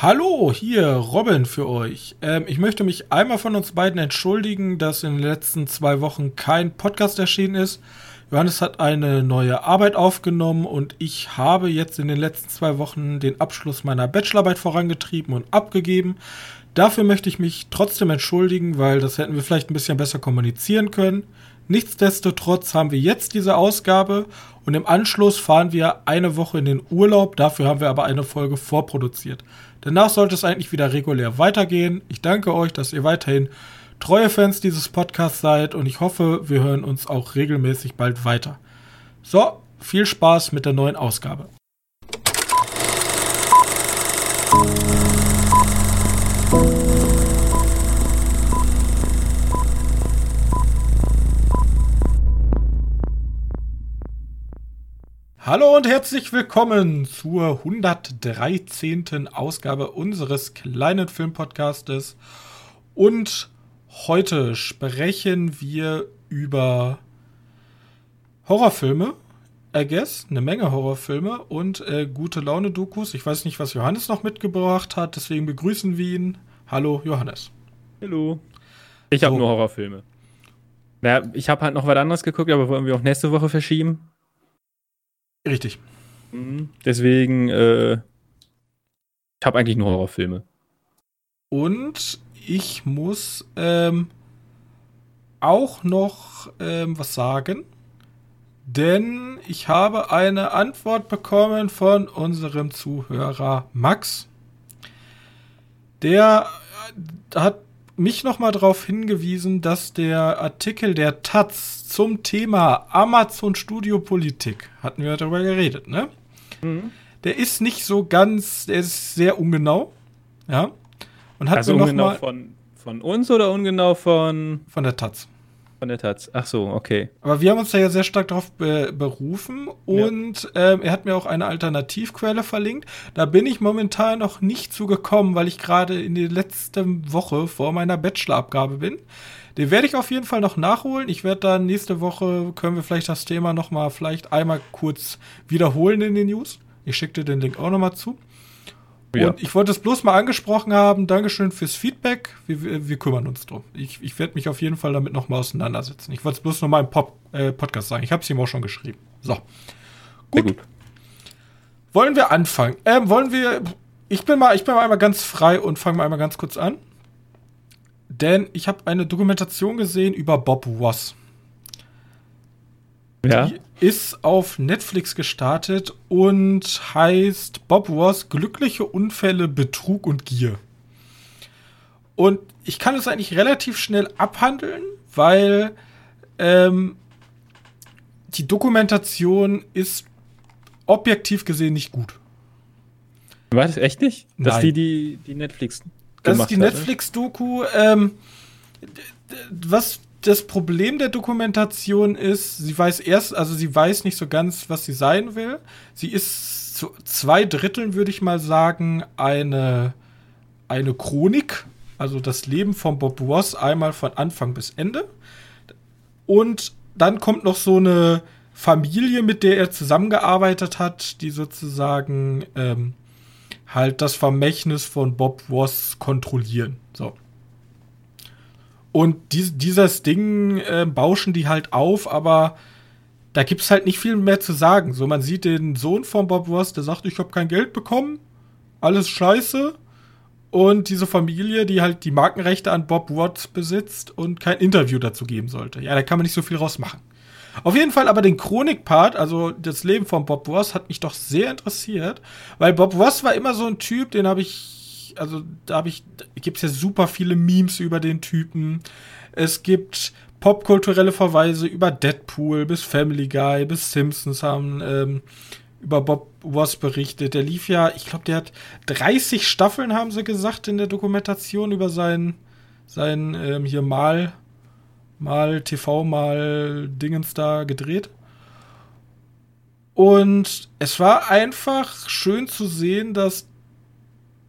Hallo, hier Robin für euch. Ähm, ich möchte mich einmal von uns beiden entschuldigen, dass in den letzten zwei Wochen kein Podcast erschienen ist. Johannes hat eine neue Arbeit aufgenommen und ich habe jetzt in den letzten zwei Wochen den Abschluss meiner Bachelorarbeit vorangetrieben und abgegeben. Dafür möchte ich mich trotzdem entschuldigen, weil das hätten wir vielleicht ein bisschen besser kommunizieren können. Nichtsdestotrotz haben wir jetzt diese Ausgabe und im Anschluss fahren wir eine Woche in den Urlaub. Dafür haben wir aber eine Folge vorproduziert. Danach sollte es eigentlich wieder regulär weitergehen. Ich danke euch, dass ihr weiterhin treue Fans dieses Podcasts seid und ich hoffe, wir hören uns auch regelmäßig bald weiter. So, viel Spaß mit der neuen Ausgabe. Hallo und herzlich willkommen zur 113. Ausgabe unseres kleinen Filmpodcastes. Und heute sprechen wir über Horrorfilme, I guess, eine Menge Horrorfilme und äh, gute Laune-Dokus. Ich weiß nicht, was Johannes noch mitgebracht hat, deswegen begrüßen wir ihn. Hallo, Johannes. Hallo. Ich habe so. nur Horrorfilme. Ja, ich habe halt noch was anderes geguckt, aber wollen wir auch nächste Woche verschieben? Richtig. Mhm. Deswegen, äh, ich habe eigentlich nur Horrorfilme. Und ich muss ähm, auch noch ähm, was sagen, denn ich habe eine Antwort bekommen von unserem Zuhörer Max. Der äh, hat mich nochmal darauf hingewiesen, dass der Artikel der Taz zum Thema Amazon Studio Politik, hatten wir darüber geredet, ne? Mhm. Der ist nicht so ganz, der ist sehr ungenau, ja. Und hat also ungenau von, von uns oder ungenau von? Von der Taz. Von der Taz. Ach so, okay. Aber wir haben uns da ja sehr stark darauf be berufen und ja. ähm, er hat mir auch eine Alternativquelle verlinkt. Da bin ich momentan noch nicht zugekommen, weil ich gerade in der letzten Woche vor meiner Bachelorabgabe bin. Den werde ich auf jeden Fall noch nachholen. Ich werde dann nächste Woche, können wir vielleicht das Thema noch mal vielleicht einmal kurz wiederholen in den News. Ich schicke dir den Link auch noch mal zu. Ja. Und ich wollte es bloß mal angesprochen haben. Dankeschön fürs Feedback. Wir, wir, wir kümmern uns drum. Ich, ich werde mich auf jeden Fall damit nochmal auseinandersetzen. Ich wollte es bloß noch mal im Pop, äh, Podcast sagen. Ich habe es ihm auch schon geschrieben. So. Gut. gut. Wollen wir anfangen? Ähm, wollen wir. Ich bin mal, ich bin mal einmal ganz frei und fange mal einmal ganz kurz an. Denn ich habe eine Dokumentation gesehen über Bob Ross. Ja. Die ist auf Netflix gestartet und heißt Bob Ross Glückliche Unfälle, Betrug und Gier. Und ich kann es eigentlich relativ schnell abhandeln, weil ähm, die Dokumentation ist objektiv gesehen nicht gut. War das echt nicht? Dass Nein. die die, die Netflix Das ist die ne? Netflix-Doku. Ähm, was das Problem der Dokumentation ist, sie weiß erst, also sie weiß nicht so ganz, was sie sein will. Sie ist zu zwei Dritteln, würde ich mal sagen, eine, eine Chronik, also das Leben von Bob Ross einmal von Anfang bis Ende. Und dann kommt noch so eine Familie, mit der er zusammengearbeitet hat, die sozusagen ähm, halt das Vermächtnis von Bob Ross kontrollieren. So. Und dies, dieses Ding äh, bauschen die halt auf, aber da gibt es halt nicht viel mehr zu sagen. So, man sieht den Sohn von Bob Ross, der sagt, ich habe kein Geld bekommen, alles scheiße. Und diese Familie, die halt die Markenrechte an Bob Watts besitzt und kein Interview dazu geben sollte. Ja, da kann man nicht so viel rausmachen. Auf jeden Fall aber den Chronik-Part, also das Leben von Bob Ross, hat mich doch sehr interessiert, weil Bob Ross war immer so ein Typ, den habe ich also da habe ich, gibt es ja super viele Memes über den Typen. Es gibt popkulturelle Verweise über Deadpool bis Family Guy bis Simpsons haben ähm, über Bob Ross berichtet. Der lief ja, ich glaube, der hat 30 Staffeln, haben sie gesagt, in der Dokumentation über sein, sein ähm, hier mal, mal TV, mal Dingens da gedreht. Und es war einfach schön zu sehen, dass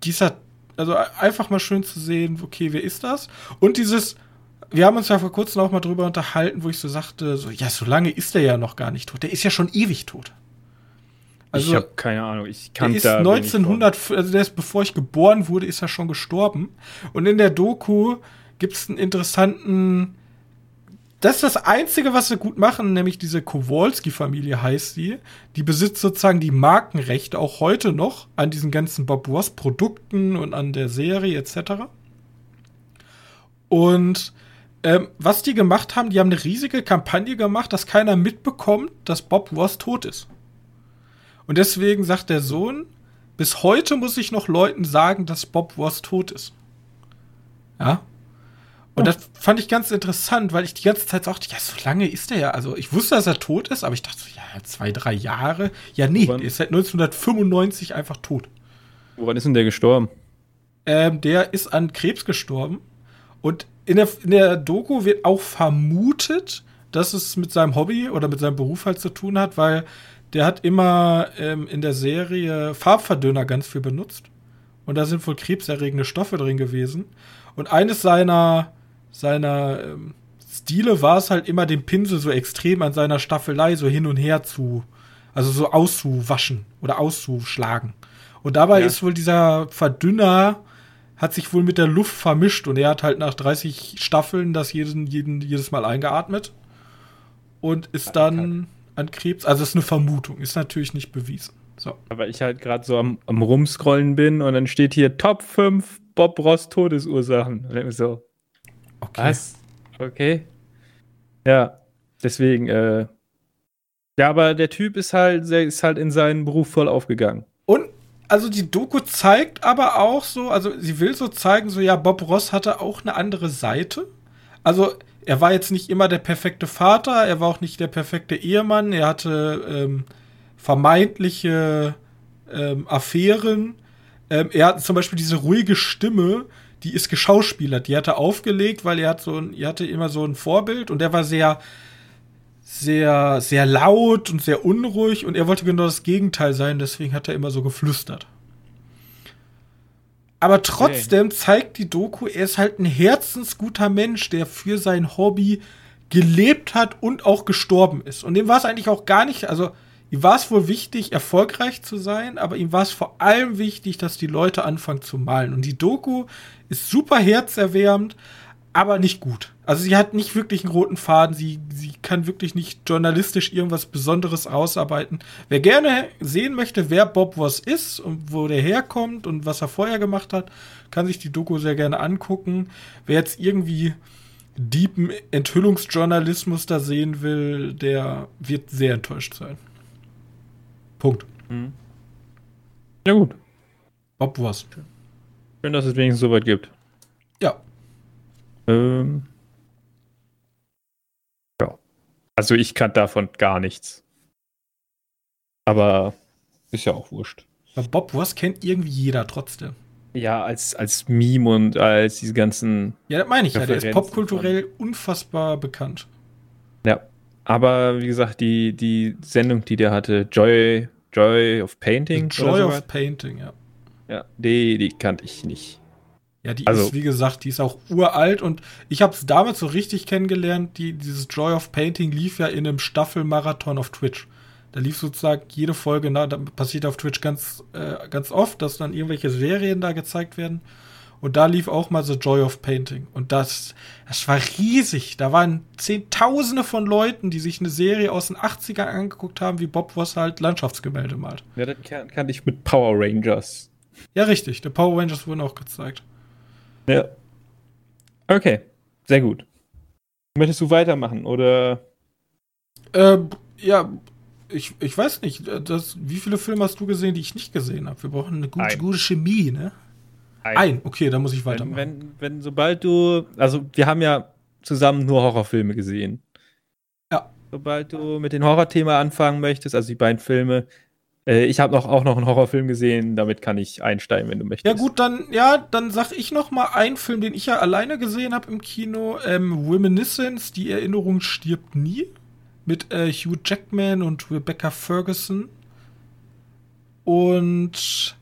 dieser also einfach mal schön zu sehen, okay, wer ist das? Und dieses, wir haben uns ja vor kurzem auch mal drüber unterhalten, wo ich so sagte, so, ja, so lange ist er ja noch gar nicht tot. Der ist ja schon ewig tot. Also, ich habe keine Ahnung. Ich kann der ist 1900, also der ist bevor ich geboren wurde, ist er schon gestorben. Und in der Doku gibt es einen interessanten. Das ist das Einzige, was sie gut machen, nämlich diese Kowalski-Familie heißt sie. Die besitzt sozusagen die Markenrechte auch heute noch an diesen ganzen Bob Ross-Produkten und an der Serie etc. Und ähm, was die gemacht haben, die haben eine riesige Kampagne gemacht, dass keiner mitbekommt, dass Bob Ross tot ist. Und deswegen sagt der Sohn, bis heute muss ich noch Leuten sagen, dass Bob Ross tot ist. Ja. Und das fand ich ganz interessant, weil ich die ganze Zeit sagte, ja, so lange ist er ja. Also ich wusste, dass er tot ist, aber ich dachte, ja, zwei, drei Jahre. Ja, nee, Woran? der ist seit 1995 einfach tot. Woran ist denn der gestorben? Ähm, der ist an Krebs gestorben. Und in der, in der Doku wird auch vermutet, dass es mit seinem Hobby oder mit seinem Beruf halt zu tun hat, weil der hat immer ähm, in der Serie Farbverdünner ganz viel benutzt. Und da sind wohl krebserregende Stoffe drin gewesen. Und eines seiner, seiner ähm, Stile war es halt immer, den Pinsel so extrem an seiner Staffelei so hin und her zu, also so auszuwaschen oder auszuschlagen. Und dabei ja. ist wohl dieser Verdünner, hat sich wohl mit der Luft vermischt und er hat halt nach 30 Staffeln das jeden, jeden, jedes Mal eingeatmet und ist dann an Krebs. Also ist eine Vermutung, ist natürlich nicht bewiesen. So. Aber ich halt gerade so am, am Rumscrollen bin und dann steht hier Top 5 Bob Ross Todesursachen. Und dann so, okay. Was? Okay. Ja, deswegen, äh, ja, aber der Typ ist halt, ist halt in seinen Beruf voll aufgegangen. Und also die Doku zeigt aber auch so, also sie will so zeigen, so ja, Bob Ross hatte auch eine andere Seite. Also er war jetzt nicht immer der perfekte Vater, er war auch nicht der perfekte Ehemann, er hatte ähm, vermeintliche ähm, Affären. Ähm, er hat zum Beispiel diese ruhige Stimme, die ist geschauspielert, die hat er aufgelegt, weil er hat so ein, er hatte immer so ein Vorbild und der war sehr, sehr, sehr laut und sehr unruhig und er wollte genau das Gegenteil sein, deswegen hat er immer so geflüstert. Aber trotzdem okay. zeigt die Doku, er ist halt ein herzensguter Mensch, der für sein Hobby gelebt hat und auch gestorben ist. Und dem war es eigentlich auch gar nicht, also ihm war es wohl wichtig, erfolgreich zu sein, aber ihm war es vor allem wichtig, dass die Leute anfangen zu malen. Und die Doku ist super herzerwärmend, aber nicht gut. Also sie hat nicht wirklich einen roten Faden, sie, sie kann wirklich nicht journalistisch irgendwas Besonderes ausarbeiten. Wer gerne sehen möchte, wer Bob was ist und wo der herkommt und was er vorher gemacht hat, kann sich die Doku sehr gerne angucken. Wer jetzt irgendwie deepen Enthüllungsjournalismus da sehen will, der wird sehr enttäuscht sein. Punkt. Mhm. Ja, gut. Bob was. Schön, dass es wenigstens so weit gibt. Ja. Ähm. Also ich kann davon gar nichts. Aber ist ja auch wurscht. Aber Bob Ross kennt irgendwie jeder trotzdem. Ja, als, als Meme und als diese ganzen. Ja, das meine ich ja. Der ist popkulturell unfassbar bekannt. Ja. Aber wie gesagt, die, die Sendung, die der hatte, Joy, Joy of Painting. The Joy of Painting, ja. Ja, die, die kannte ich nicht. Ja, die also, ist, wie gesagt, die ist auch uralt und ich habe es damals so richtig kennengelernt. Die, dieses Joy of Painting lief ja in einem Staffelmarathon auf Twitch. Da lief sozusagen jede Folge, na, da passiert auf Twitch ganz, äh, ganz oft, dass dann irgendwelche Serien da gezeigt werden. Und da lief auch mal The Joy of Painting. Und das, das war riesig. Da waren Zehntausende von Leuten, die sich eine Serie aus den 80ern angeguckt haben, wie Bob Ross halt Landschaftsgemälde malt. Ja, das kannte ich mit Power Rangers. Ja, richtig. Die Power Rangers wurden auch gezeigt. Ja. Okay, sehr gut. Möchtest du weitermachen oder? Äh, ja, ich, ich weiß nicht. Das, wie viele Filme hast du gesehen, die ich nicht gesehen habe? Wir brauchen eine gute, gute Chemie, ne? Ein. Ein. Okay, dann muss ich weitermachen. Wenn, wenn, wenn, sobald du, also wir haben ja zusammen nur Horrorfilme gesehen. Ja. Sobald du mit dem Horrorthema anfangen möchtest, also die beiden Filme, äh, ich habe noch, auch noch einen Horrorfilm gesehen, damit kann ich einsteigen, wenn du möchtest. Ja gut, dann ja, dann sag ich noch mal einen Film, den ich ja alleine gesehen habe im Kino, ähm, Reminiscence, die Erinnerung stirbt nie, mit äh, Hugh Jackman und Rebecca Ferguson. Und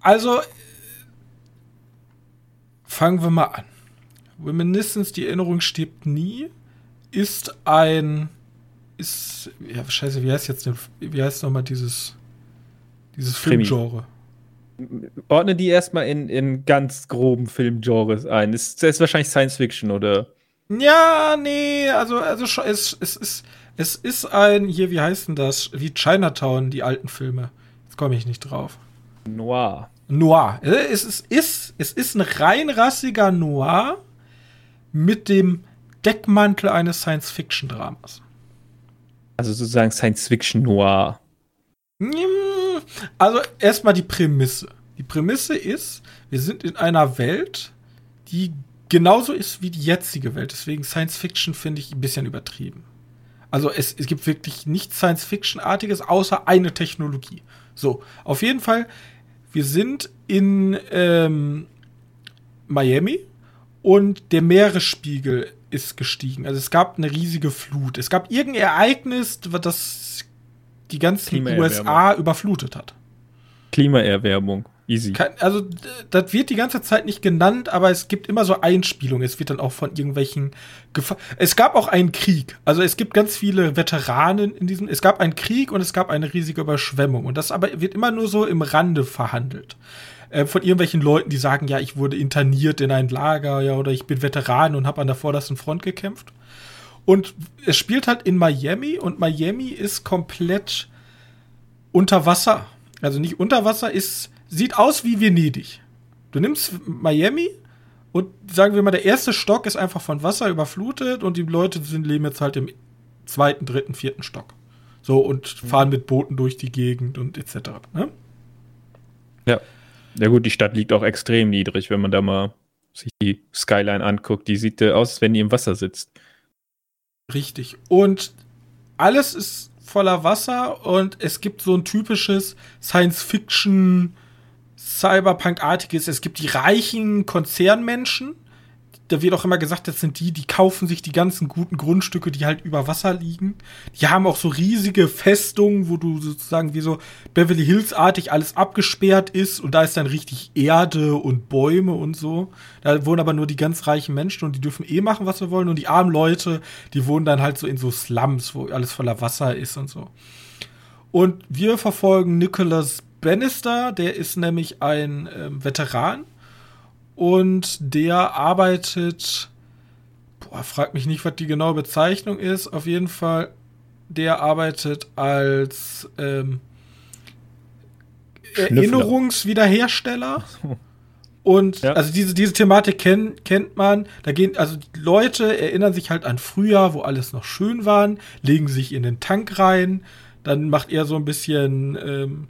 also fangen wir mal an. Reminiscence, die Erinnerung stirbt nie, ist ein ist, ja, scheiße, wie heißt jetzt, wie heißt nochmal dieses Dieses Filmgenre. Ordne die erstmal in, in ganz groben Filmgenres ein. Ist, ist wahrscheinlich Science Fiction, oder? Ja, nee, also, also es, es, ist, es ist ein, hier, wie heißt denn das? Wie Chinatown, die alten Filme. Jetzt komme ich nicht drauf. Noir. Noir. Es ist, ist, es ist ein reinrassiger Noir mit dem Deckmantel eines Science-Fiction-Dramas. Also sozusagen Science-Fiction-Noir. Also erstmal die Prämisse. Die Prämisse ist, wir sind in einer Welt, die genauso ist wie die jetzige Welt. Deswegen Science Fiction finde ich ein bisschen übertrieben. Also es, es gibt wirklich nichts Science Fiction-artiges außer eine Technologie. So, auf jeden Fall, wir sind in ähm, Miami und der Meeresspiegel ist gestiegen. Also es gab eine riesige Flut. Es gab irgendein Ereignis, das die ganzen USA überflutet hat. Klimaerwärmung. Easy. also, das wird die ganze Zeit nicht genannt, aber es gibt immer so Einspielungen. Es wird dann auch von irgendwelchen Gefahren. Es gab auch einen Krieg. Also, es gibt ganz viele Veteranen in diesem. Es gab einen Krieg und es gab eine riesige Überschwemmung. Und das aber wird immer nur so im Rande verhandelt. Äh, von irgendwelchen Leuten, die sagen, ja, ich wurde interniert in ein Lager, ja, oder ich bin Veteran und habe an der vordersten Front gekämpft. Und es spielt halt in Miami und Miami ist komplett unter Wasser. Also nicht unter Wasser, ist, sieht aus wie Venedig. Du nimmst Miami und sagen wir mal, der erste Stock ist einfach von Wasser überflutet und die Leute sind, leben jetzt halt im zweiten, dritten, vierten Stock. So und mhm. fahren mit Booten durch die Gegend und etc. Ne? Ja. Ja gut, die Stadt liegt auch extrem niedrig, wenn man da mal sich die Skyline anguckt. Die sieht aus, als wenn die im Wasser sitzt. Richtig. Und alles ist voller Wasser und es gibt so ein typisches Science-Fiction, Cyberpunk-artiges. Es gibt die reichen Konzernmenschen, da wird auch immer gesagt, das sind die, die kaufen sich die ganzen guten Grundstücke, die halt über Wasser liegen. Die haben auch so riesige Festungen, wo du sozusagen wie so Beverly Hills-artig alles abgesperrt ist und da ist dann richtig Erde und Bäume und so. Da wohnen aber nur die ganz reichen Menschen und die dürfen eh machen, was sie wollen. Und die armen Leute, die wohnen dann halt so in so Slums, wo alles voller Wasser ist und so. Und wir verfolgen Nicholas Bannister, der ist nämlich ein ähm, Veteran und der arbeitet, boah, frag mich nicht, was die genaue Bezeichnung ist. Auf jeden Fall, der arbeitet als ähm, Erinnerungswiederhersteller. Und ja. also diese, diese Thematik kenn, kennt man. Da gehen, also Leute erinnern sich halt an früher, wo alles noch schön war, legen sich in den Tank rein. Dann macht er so ein bisschen ähm,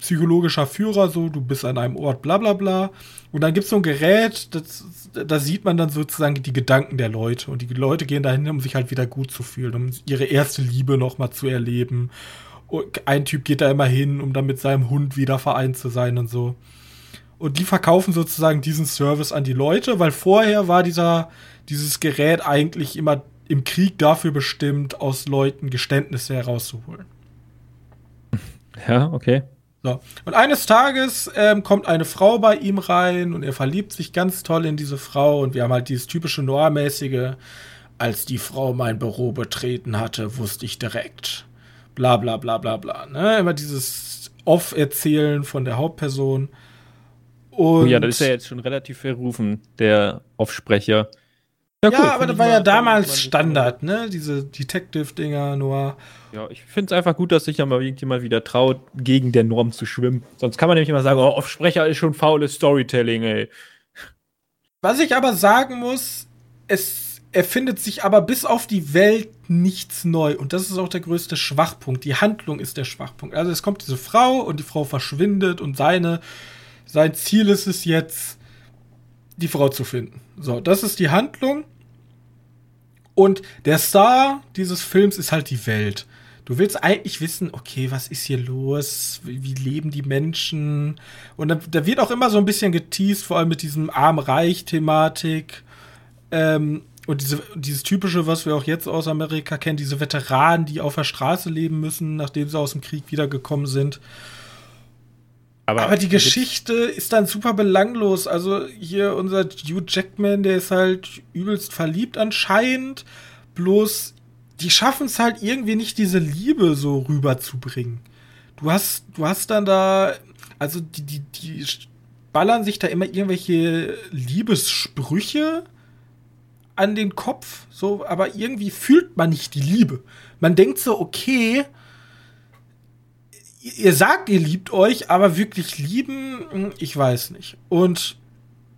psychologischer Führer, so, du bist an einem Ort, bla bla bla. Und dann gibt es so ein Gerät, da sieht man dann sozusagen die Gedanken der Leute. Und die Leute gehen dahin, um sich halt wieder gut zu fühlen, um ihre erste Liebe nochmal zu erleben. Ein Typ geht da immer hin, um dann mit seinem Hund wieder vereint zu sein und so. Und die verkaufen sozusagen diesen Service an die Leute, weil vorher war dieser, dieses Gerät eigentlich immer im Krieg dafür bestimmt, aus Leuten Geständnisse herauszuholen. Ja, okay. So. Und eines Tages ähm, kommt eine Frau bei ihm rein und er verliebt sich ganz toll in diese Frau und wir haben halt dieses typische Noir-mäßige, als die Frau mein Büro betreten hatte, wusste ich direkt. Bla bla bla bla bla. Ne? Immer dieses Off-Erzählen von der Hauptperson. Und oh ja, das ist ja jetzt schon relativ verrufen, der Offsprecher. Ja, ja cool, aber das war ja damals Standard, ne? Diese Detective-Dinger, Noir. Ja, ich finde es einfach gut, dass sich ja mal irgendjemand wieder traut, gegen der Norm zu schwimmen. Sonst kann man nämlich immer sagen, oh, Offsprecher ist schon faules Storytelling, ey. Was ich aber sagen muss, es erfindet sich aber bis auf die Welt nichts neu. Und das ist auch der größte Schwachpunkt. Die Handlung ist der Schwachpunkt. Also es kommt diese Frau und die Frau verschwindet und seine, sein Ziel ist es jetzt, die Frau zu finden. So, das ist die Handlung. Und der Star dieses Films ist halt die Welt. Du willst eigentlich wissen, okay, was ist hier los? Wie, wie leben die Menschen? Und da, da, wird auch immer so ein bisschen geteased, vor allem mit diesem Arm-Reich-Thematik. Ähm, und diese, dieses typische, was wir auch jetzt aus Amerika kennen, diese Veteranen, die auf der Straße leben müssen, nachdem sie aus dem Krieg wiedergekommen sind. Aber, Aber die Geschichte ist dann super belanglos. Also hier unser Hugh Jackman, der ist halt übelst verliebt anscheinend. Bloß die schaffen es halt irgendwie nicht, diese Liebe so rüberzubringen. du hast, du hast dann da, also die, die, die ballern sich da immer irgendwelche Liebessprüche an den Kopf, so, aber irgendwie fühlt man nicht die Liebe. Man denkt so, okay, ihr sagt, ihr liebt euch, aber wirklich lieben, hm, ich weiß nicht. Und.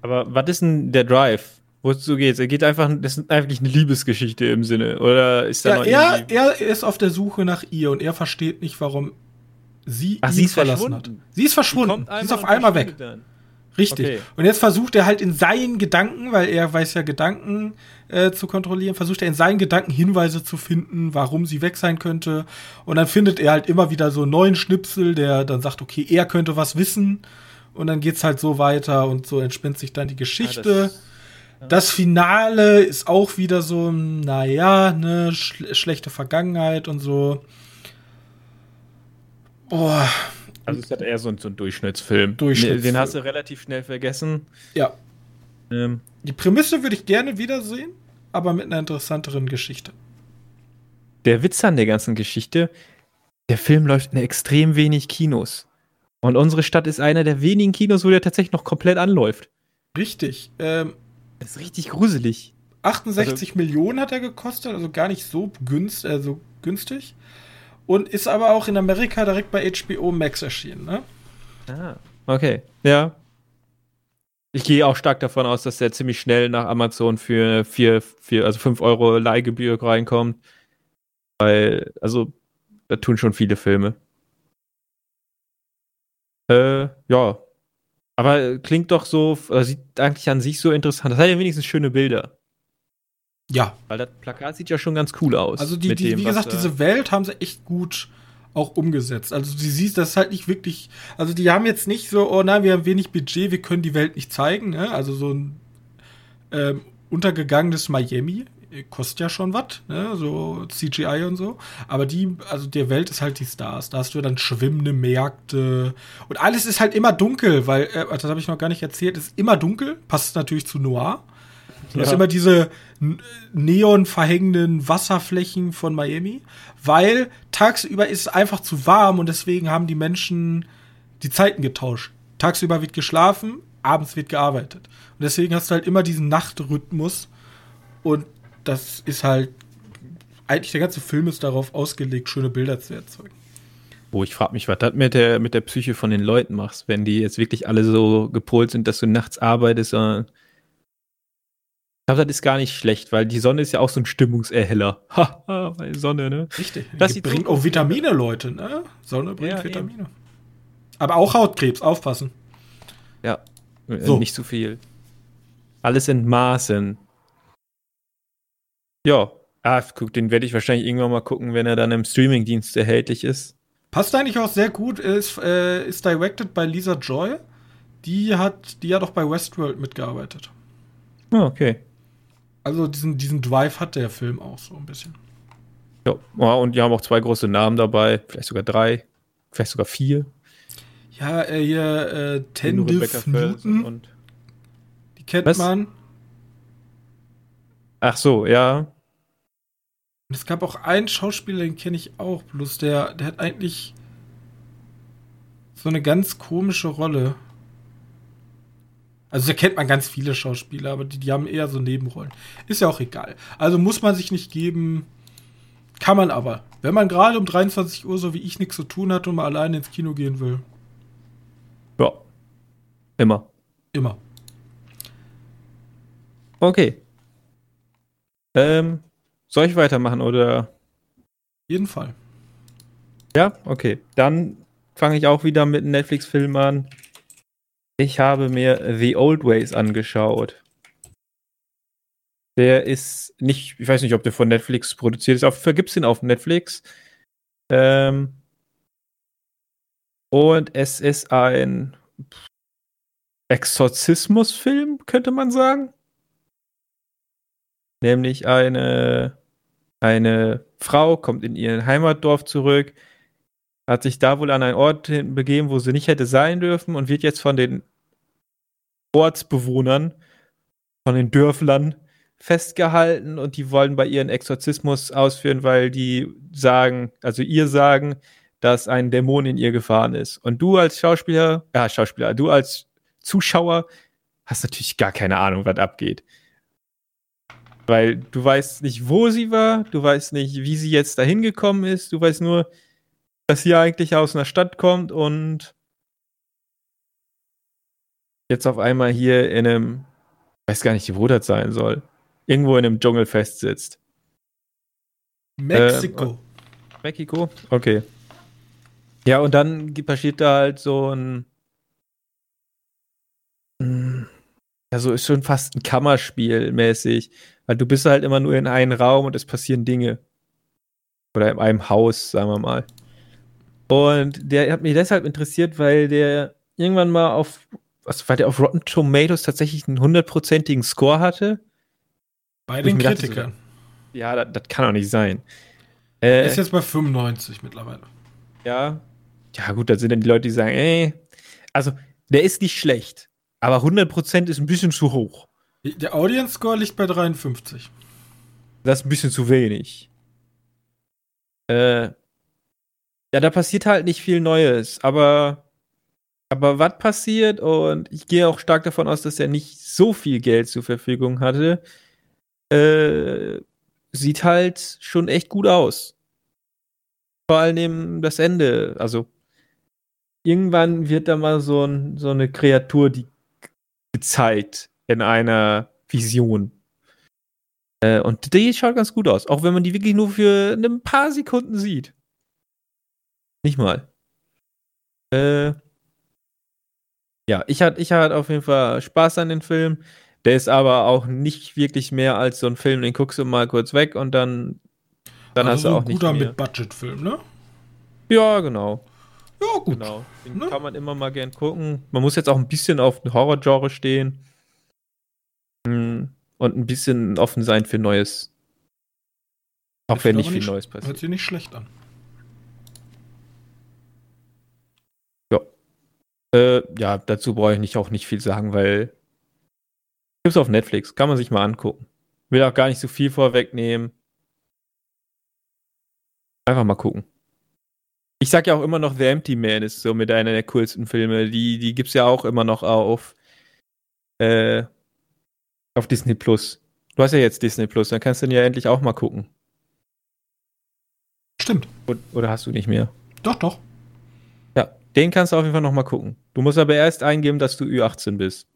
Aber was ist denn der Drive? Wozu geht's? Er geht einfach, das ist eigentlich eine Liebesgeschichte im Sinne, oder ist da ja, noch er, er ist auf der Suche nach ihr und er versteht nicht, warum sie Ach, ihn sie ist verlassen hat. Sie ist verschwunden. Sie, sie ist auf einmal weg. Dann. Richtig. Okay. Und jetzt versucht er halt in seinen Gedanken, weil er weiß ja Gedanken äh, zu kontrollieren, versucht er in seinen Gedanken Hinweise zu finden, warum sie weg sein könnte. Und dann findet er halt immer wieder so einen neuen Schnipsel, der dann sagt, okay, er könnte was wissen. Und dann geht's halt so weiter und so entspinnt sich dann die Geschichte. Ja, das, ja. das, Finale ist auch wieder so, naja, ne, sch schlechte Vergangenheit und so. Boah, also es hat eher so ein, so ein Durchschnittsfilm. Durchschnittsfilm. Den hast du relativ schnell vergessen. Ja. Ähm. Die Prämisse würde ich gerne wiedersehen, aber mit einer interessanteren Geschichte. Der Witz an der ganzen Geschichte, der Film läuft in extrem wenig Kinos. Und unsere Stadt ist einer der wenigen Kinos, wo der tatsächlich noch komplett anläuft. Richtig. Ähm, das ist richtig gruselig. 68 also, Millionen hat er gekostet, also gar nicht so günst, also günstig und ist aber auch in Amerika direkt bei HBO Max erschienen, ne? Ah, okay. Ja. Ich gehe auch stark davon aus, dass der ziemlich schnell nach Amazon für 4, 4 also 5 Euro Leihgebühr reinkommt. Weil, also, da tun schon viele Filme. Äh, ja. Aber klingt doch so, sieht eigentlich an sich so interessant. Das hat ja wenigstens schöne Bilder. Ja. Weil das Plakat sieht ja schon ganz cool aus. Also die, die dem, wie gesagt, diese Welt haben sie echt gut auch umgesetzt. Also du siehst, das ist halt nicht wirklich, also die haben jetzt nicht so, oh nein, wir haben wenig Budget, wir können die Welt nicht zeigen, ne? Also so ein ähm, untergegangenes Miami kostet ja schon was, ne? So CGI und so. Aber die, also der Welt ist halt die Stars. Da hast du dann schwimmende Märkte und alles ist halt immer dunkel, weil, äh, das habe ich noch gar nicht erzählt, ist immer dunkel, passt natürlich zu Noir. Du ja. hast immer diese neon verhängenden Wasserflächen von Miami, weil tagsüber ist es einfach zu warm und deswegen haben die Menschen die Zeiten getauscht. Tagsüber wird geschlafen, abends wird gearbeitet. Und deswegen hast du halt immer diesen Nachtrhythmus und das ist halt eigentlich der ganze Film ist darauf ausgelegt, schöne Bilder zu erzeugen. Oh, ich frage mich, was das mit der, mit der Psyche von den Leuten machst, wenn die jetzt wirklich alle so gepolt sind, dass du nachts arbeitest, sondern glaube, das ist gar nicht schlecht, weil die Sonne ist ja auch so ein Stimmungserheller. Haha, weil Sonne, ne? Richtig. Das bringt auch Vitamine, Leute, ne? Sonne bringt ja, Vitamine. Eben. Aber auch Hautkrebs, aufpassen. Ja, äh, so. nicht zu viel. Alles in Maßen. Ja, ah, guck, den werde ich wahrscheinlich irgendwann mal gucken, wenn er dann im Streamingdienst erhältlich ist. Passt eigentlich auch sehr gut, ist, äh, ist directed bei Lisa Joy. Die hat, die hat auch bei Westworld mitgearbeitet. Ah, okay. Also diesen, diesen Drive hat der Film auch so ein bisschen. Ja, und die haben auch zwei große Namen dabei, vielleicht sogar drei, vielleicht sogar vier. Ja, äh, hier äh, Tendif Newton. Und die kennt Was? man. Ach so, ja. Und es gab auch einen Schauspieler, den kenne ich auch, bloß der, der hat eigentlich so eine ganz komische Rolle. Also da kennt man ganz viele Schauspieler, aber die, die haben eher so Nebenrollen. Ist ja auch egal. Also muss man sich nicht geben. Kann man aber. Wenn man gerade um 23 Uhr, so wie ich, nichts zu tun hat und mal alleine ins Kino gehen will. Ja. Immer. Immer. Okay. Ähm, soll ich weitermachen oder? Jeden Fall. Ja, okay. Dann fange ich auch wieder mit einem Netflix-Film an. Ich habe mir The Old Ways angeschaut. Der ist nicht, ich weiß nicht, ob der von Netflix produziert ist. Auf gibt es den auf Netflix. Ähm, und es ist ein Exorzismusfilm, könnte man sagen. Nämlich eine, eine Frau kommt in ihr Heimatdorf zurück, hat sich da wohl an einen Ort begeben, wo sie nicht hätte sein dürfen und wird jetzt von den Ortsbewohnern, von den Dörflern festgehalten und die wollen bei ihren Exorzismus ausführen, weil die sagen, also ihr sagen, dass ein Dämon in ihr gefahren ist. Und du als Schauspieler, ja, Schauspieler, du als Zuschauer hast natürlich gar keine Ahnung, was abgeht. Weil du weißt nicht, wo sie war, du weißt nicht, wie sie jetzt dahin gekommen ist, du weißt nur, dass sie eigentlich aus einer Stadt kommt und jetzt auf einmal hier in einem, weiß gar nicht, wo das sein soll, irgendwo in einem Dschungel festsitzt. Mexiko. Äh, Mexiko? Okay. Ja, und dann passiert da halt so ein. Also ist schon fast ein Kammerspiel mäßig. Weil du bist halt immer nur in einem Raum und es passieren Dinge. Oder in einem Haus, sagen wir mal. Und der hat mich deshalb interessiert, weil der irgendwann mal auf, was, weil der auf Rotten Tomatoes tatsächlich einen hundertprozentigen Score hatte. Bei den Kritikern. So, ja, das, das, kann doch nicht sein. Äh, ist jetzt bei 95 mittlerweile. Ja. Ja, gut, da sind dann die Leute, die sagen, ey, also, der ist nicht schlecht, aber 100% ist ein bisschen zu hoch. Der Audience Score liegt bei 53. Das ist ein bisschen zu wenig. Äh, ja, da passiert halt nicht viel Neues, aber aber was passiert und ich gehe auch stark davon aus, dass er nicht so viel Geld zur Verfügung hatte, äh, sieht halt schon echt gut aus. Vor allem das Ende, also irgendwann wird da mal so, ein, so eine Kreatur, die gezeigt in einer Vision. Äh, und die schaut ganz gut aus, auch wenn man die wirklich nur für ein paar Sekunden sieht. Nicht mal. Äh, ja, ich hatte ich hatte auf jeden Fall Spaß an dem Film. Der ist aber auch nicht wirklich mehr als so ein Film, den guckst du mal kurz weg und dann, dann also hast du auch nicht mehr. ein guter Mit-Budget-Film, ne? Ja, genau. Ja, gut. Genau. Den ne? kann man immer mal gern gucken. Man muss jetzt auch ein bisschen auf ein Horror-Genre stehen. Hm, und ein bisschen offen sein für Neues. Auch ich wenn nicht viel nicht, Neues passiert. Hört sich nicht schlecht an. Äh, ja, dazu brauche ich nicht, auch nicht viel sagen, weil gibt's auf Netflix, kann man sich mal angucken. Will auch gar nicht so viel vorwegnehmen. Einfach mal gucken. Ich sag ja auch immer noch The Empty Man ist so mit einer der coolsten Filme. Die, die gibt's ja auch immer noch auf, äh, auf Disney Plus. Du hast ja jetzt Disney Plus, dann kannst du den ja endlich auch mal gucken. Stimmt. Oder hast du nicht mehr? Doch, doch. Den kannst du auf jeden Fall noch mal gucken. Du musst aber erst eingeben, dass du Ü18 bist.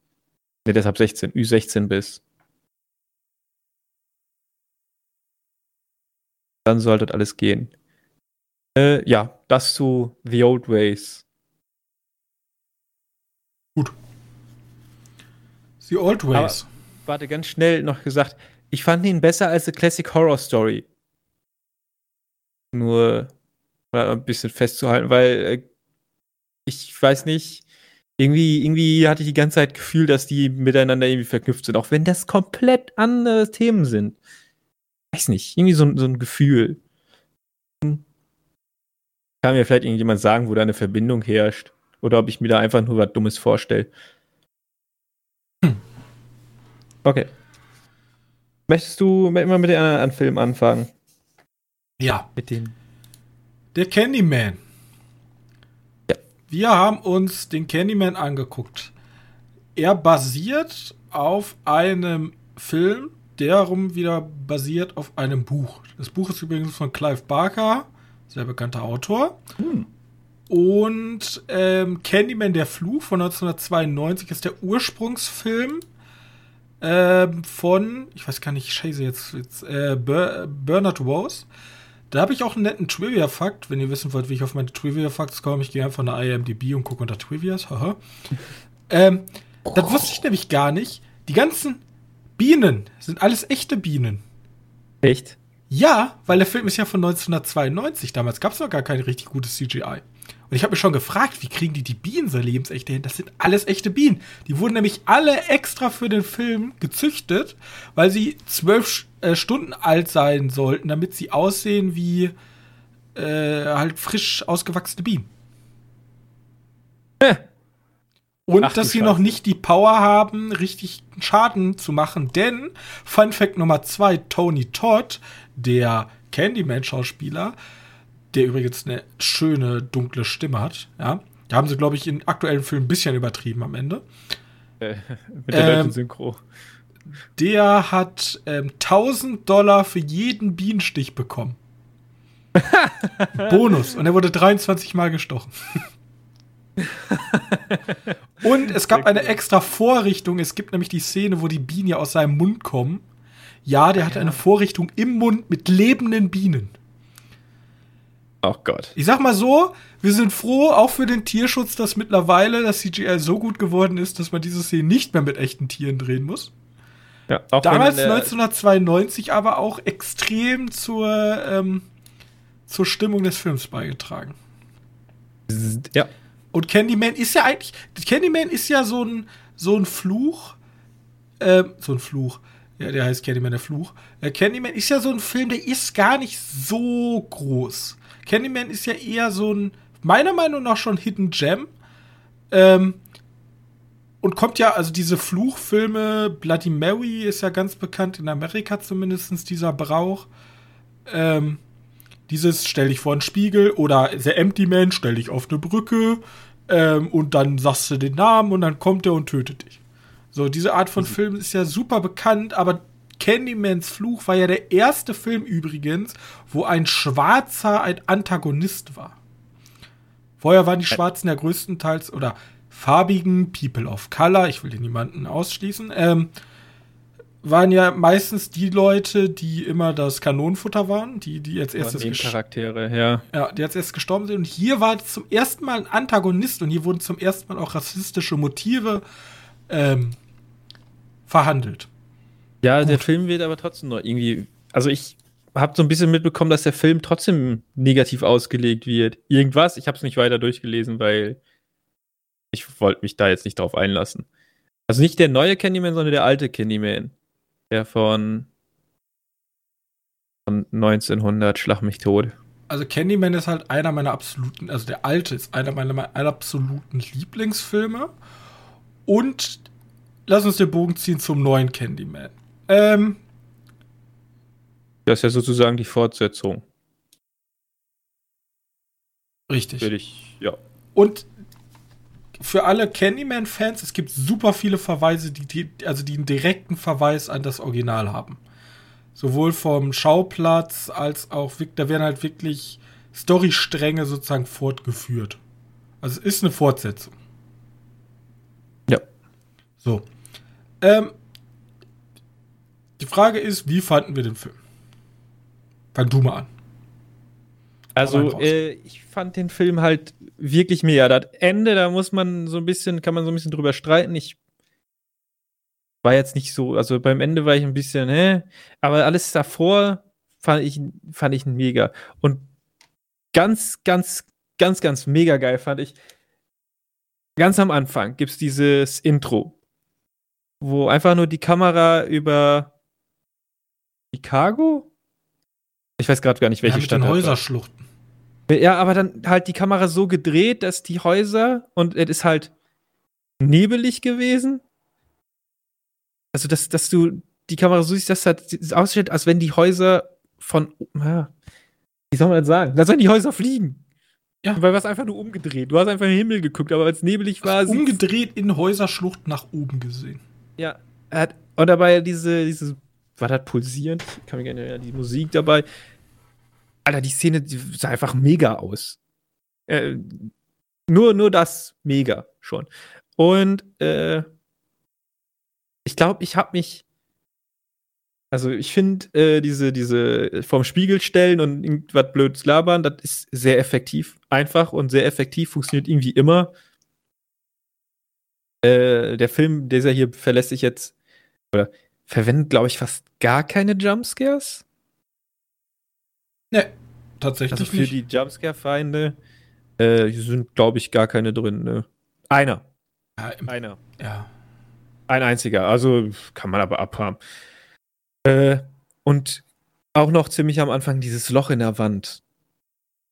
Ne, deshalb 16, Ü16 bist. Dann sollte das alles gehen. Äh, ja, das zu The Old Ways. Gut. The Old Ways. Aber, warte, ganz schnell noch gesagt. Ich fand ihn besser als The Classic Horror Story. Nur ein bisschen festzuhalten, weil äh, ich weiß nicht, irgendwie, irgendwie hatte ich die ganze Zeit Gefühl, dass die miteinander irgendwie verknüpft sind, auch wenn das komplett andere Themen sind. Weiß nicht, irgendwie so, so ein Gefühl. Kann mir vielleicht irgendjemand sagen, wo da eine Verbindung herrscht? Oder ob ich mir da einfach nur was Dummes vorstelle. Hm. Okay. Möchtest du immer mit den anderen Filmen anfangen? Ja. Mit den. Der Candyman. Wir haben uns den Candyman angeguckt. Er basiert auf einem Film, der rum wieder basiert auf einem Buch. Das Buch ist übrigens von Clive Barker, sehr bekannter Autor. Hm. Und ähm, Candyman der Fluch von 1992 ist der Ursprungsfilm ähm, von, ich weiß gar nicht, scheiße jetzt, jetzt äh, Bernard Rose. Da habe ich auch einen netten Trivia-Fakt. Wenn ihr wissen wollt, wie ich auf meine Trivia-Facts komme, ich gehe einfach nach IMDb und gucke unter Trivias. Haha. Ähm, das wusste ich nämlich gar nicht. Die ganzen Bienen sind alles echte Bienen. Echt? Ja, weil der Film ist ja von 1992. Damals gab es noch gar kein richtig gutes CGI. Und ich habe mich schon gefragt, wie kriegen die die Bienen so lebensecht hin? Das sind alles echte Bienen. Die wurden nämlich alle extra für den Film gezüchtet, weil sie zwölf äh, Stunden alt sein sollten, damit sie aussehen wie äh, halt frisch ausgewachsene Bienen. Äh. Und Ach, dass sie Scheiße. noch nicht die Power haben, richtig Schaden zu machen. Denn, Fun Fact Nummer zwei, Tony Todd, der Candyman-Schauspieler, der übrigens eine schöne, dunkle Stimme hat. Ja, da haben sie, glaube ich, in aktuellen Filmen ein bisschen übertrieben am Ende. Äh, mit der ähm, deutschen Synchro. Der hat ähm, 1000 Dollar für jeden Bienenstich bekommen. Bonus. Und er wurde 23 Mal gestochen. Und es gab eine extra Vorrichtung. Es gibt nämlich die Szene, wo die Bienen ja aus seinem Mund kommen. Ja, der hatte eine Vorrichtung im Mund mit lebenden Bienen. Oh Gott. Ich sag mal so, wir sind froh, auch für den Tierschutz, dass mittlerweile das CGI so gut geworden ist, dass man diese Szene nicht mehr mit echten Tieren drehen muss. Ja, Damals 1992 aber auch extrem zur, ähm, zur Stimmung des Films beigetragen. Ja. Und Candyman ist ja eigentlich, Candyman ist ja so ein, so ein Fluch, äh, so ein Fluch. Ja, der heißt Candyman der Fluch. Äh, Candyman ist ja so ein Film, der ist gar nicht so groß. Candyman ist ja eher so ein, meiner Meinung nach schon Hidden Gem. Ähm, und kommt ja, also diese Fluchfilme, Bloody Mary ist ja ganz bekannt, in Amerika zumindest dieser Brauch. Ähm, dieses stell dich vor einen Spiegel oder The Empty Man, stell dich auf eine Brücke ähm, und dann sagst du den Namen und dann kommt er und tötet dich. So, diese Art von mhm. Film ist ja super bekannt, aber Candymans Fluch war ja der erste Film übrigens, wo ein Schwarzer ein Antagonist war. Vorher waren die Schwarzen ja größtenteils oder farbigen People of Color, ich will hier niemanden ausschließen, ähm, waren ja meistens die Leute, die immer das Kanonenfutter waren, die, die jetzt erstes Charaktere, ja. Ja, die jetzt erst gestorben sind. Und hier war zum ersten Mal ein Antagonist und hier wurden zum ersten Mal auch rassistische Motive ähm, verhandelt. Ja, Gut. der Film wird aber trotzdem noch irgendwie. Also ich habe so ein bisschen mitbekommen, dass der Film trotzdem negativ ausgelegt wird. Irgendwas. Ich habe es nicht weiter durchgelesen, weil ich wollte mich da jetzt nicht drauf einlassen. Also nicht der neue Candyman, sondern der alte Candyman. Der von, von 1900 Schlag mich tot. Also Candyman ist halt einer meiner absoluten, also der alte ist einer meiner, meiner absoluten Lieblingsfilme. Und lass uns den Bogen ziehen zum neuen Candyman. Ähm, das ist ja sozusagen die Fortsetzung. Richtig. Ich, ja. Und für alle Candyman-Fans, es gibt super viele Verweise, die, die, also die einen direkten Verweis an das Original haben. Sowohl vom Schauplatz als auch, da werden halt wirklich Storystränge sozusagen fortgeführt. Also es ist eine Fortsetzung. Ja. So. Ähm, die Frage ist, wie fanden wir den Film? Fang du mal an. Also, äh, ich fand den Film halt wirklich mega. Das Ende, da muss man so ein bisschen, kann man so ein bisschen drüber streiten. Ich war jetzt nicht so, also beim Ende war ich ein bisschen, hä? Aber alles davor fand ich, fand ich mega. Und ganz, ganz, ganz, ganz mega geil fand ich. Ganz am Anfang gibt es dieses Intro, wo einfach nur die Kamera über Chicago? Ich weiß gerade gar nicht, welche ja, Stadt. Häuserschluchten. Ja, aber dann halt die Kamera so gedreht, dass die Häuser und es ist halt nebelig gewesen. Also, dass, dass du die Kamera so siehst, dass das aussieht, als wenn die Häuser von. Ja, wie soll man das sagen? Als wenn die Häuser fliegen. Ja. Weil was einfach nur umgedreht. Du hast einfach in den Himmel geguckt, aber weil es nebelig war. Umgedreht in Häuserschlucht nach oben gesehen. Ja. Und dabei diese, diese war das pulsierend? Ich kann mich gerne erinnern, die Musik dabei. Alter, die Szene die sah einfach mega aus. Äh, nur, nur das mega schon. Und äh, ich glaube, ich habe mich. Also ich finde äh, diese, diese vorm Spiegel stellen und irgendwas blödes labern, das ist sehr effektiv. Einfach und sehr effektiv, funktioniert irgendwie immer. Äh, der Film, dieser hier verlässt sich jetzt, oder verwendet, glaube ich, fast gar keine Jumpscares. Ne, tatsächlich. Also für nicht. die Jumpscare-Feinde äh, sind, glaube ich, gar keine drin. Ne? Einer. Ja, Einer. Ja. Ein einziger. Also kann man aber abhaben. Äh, und auch noch ziemlich am Anfang dieses Loch in der Wand.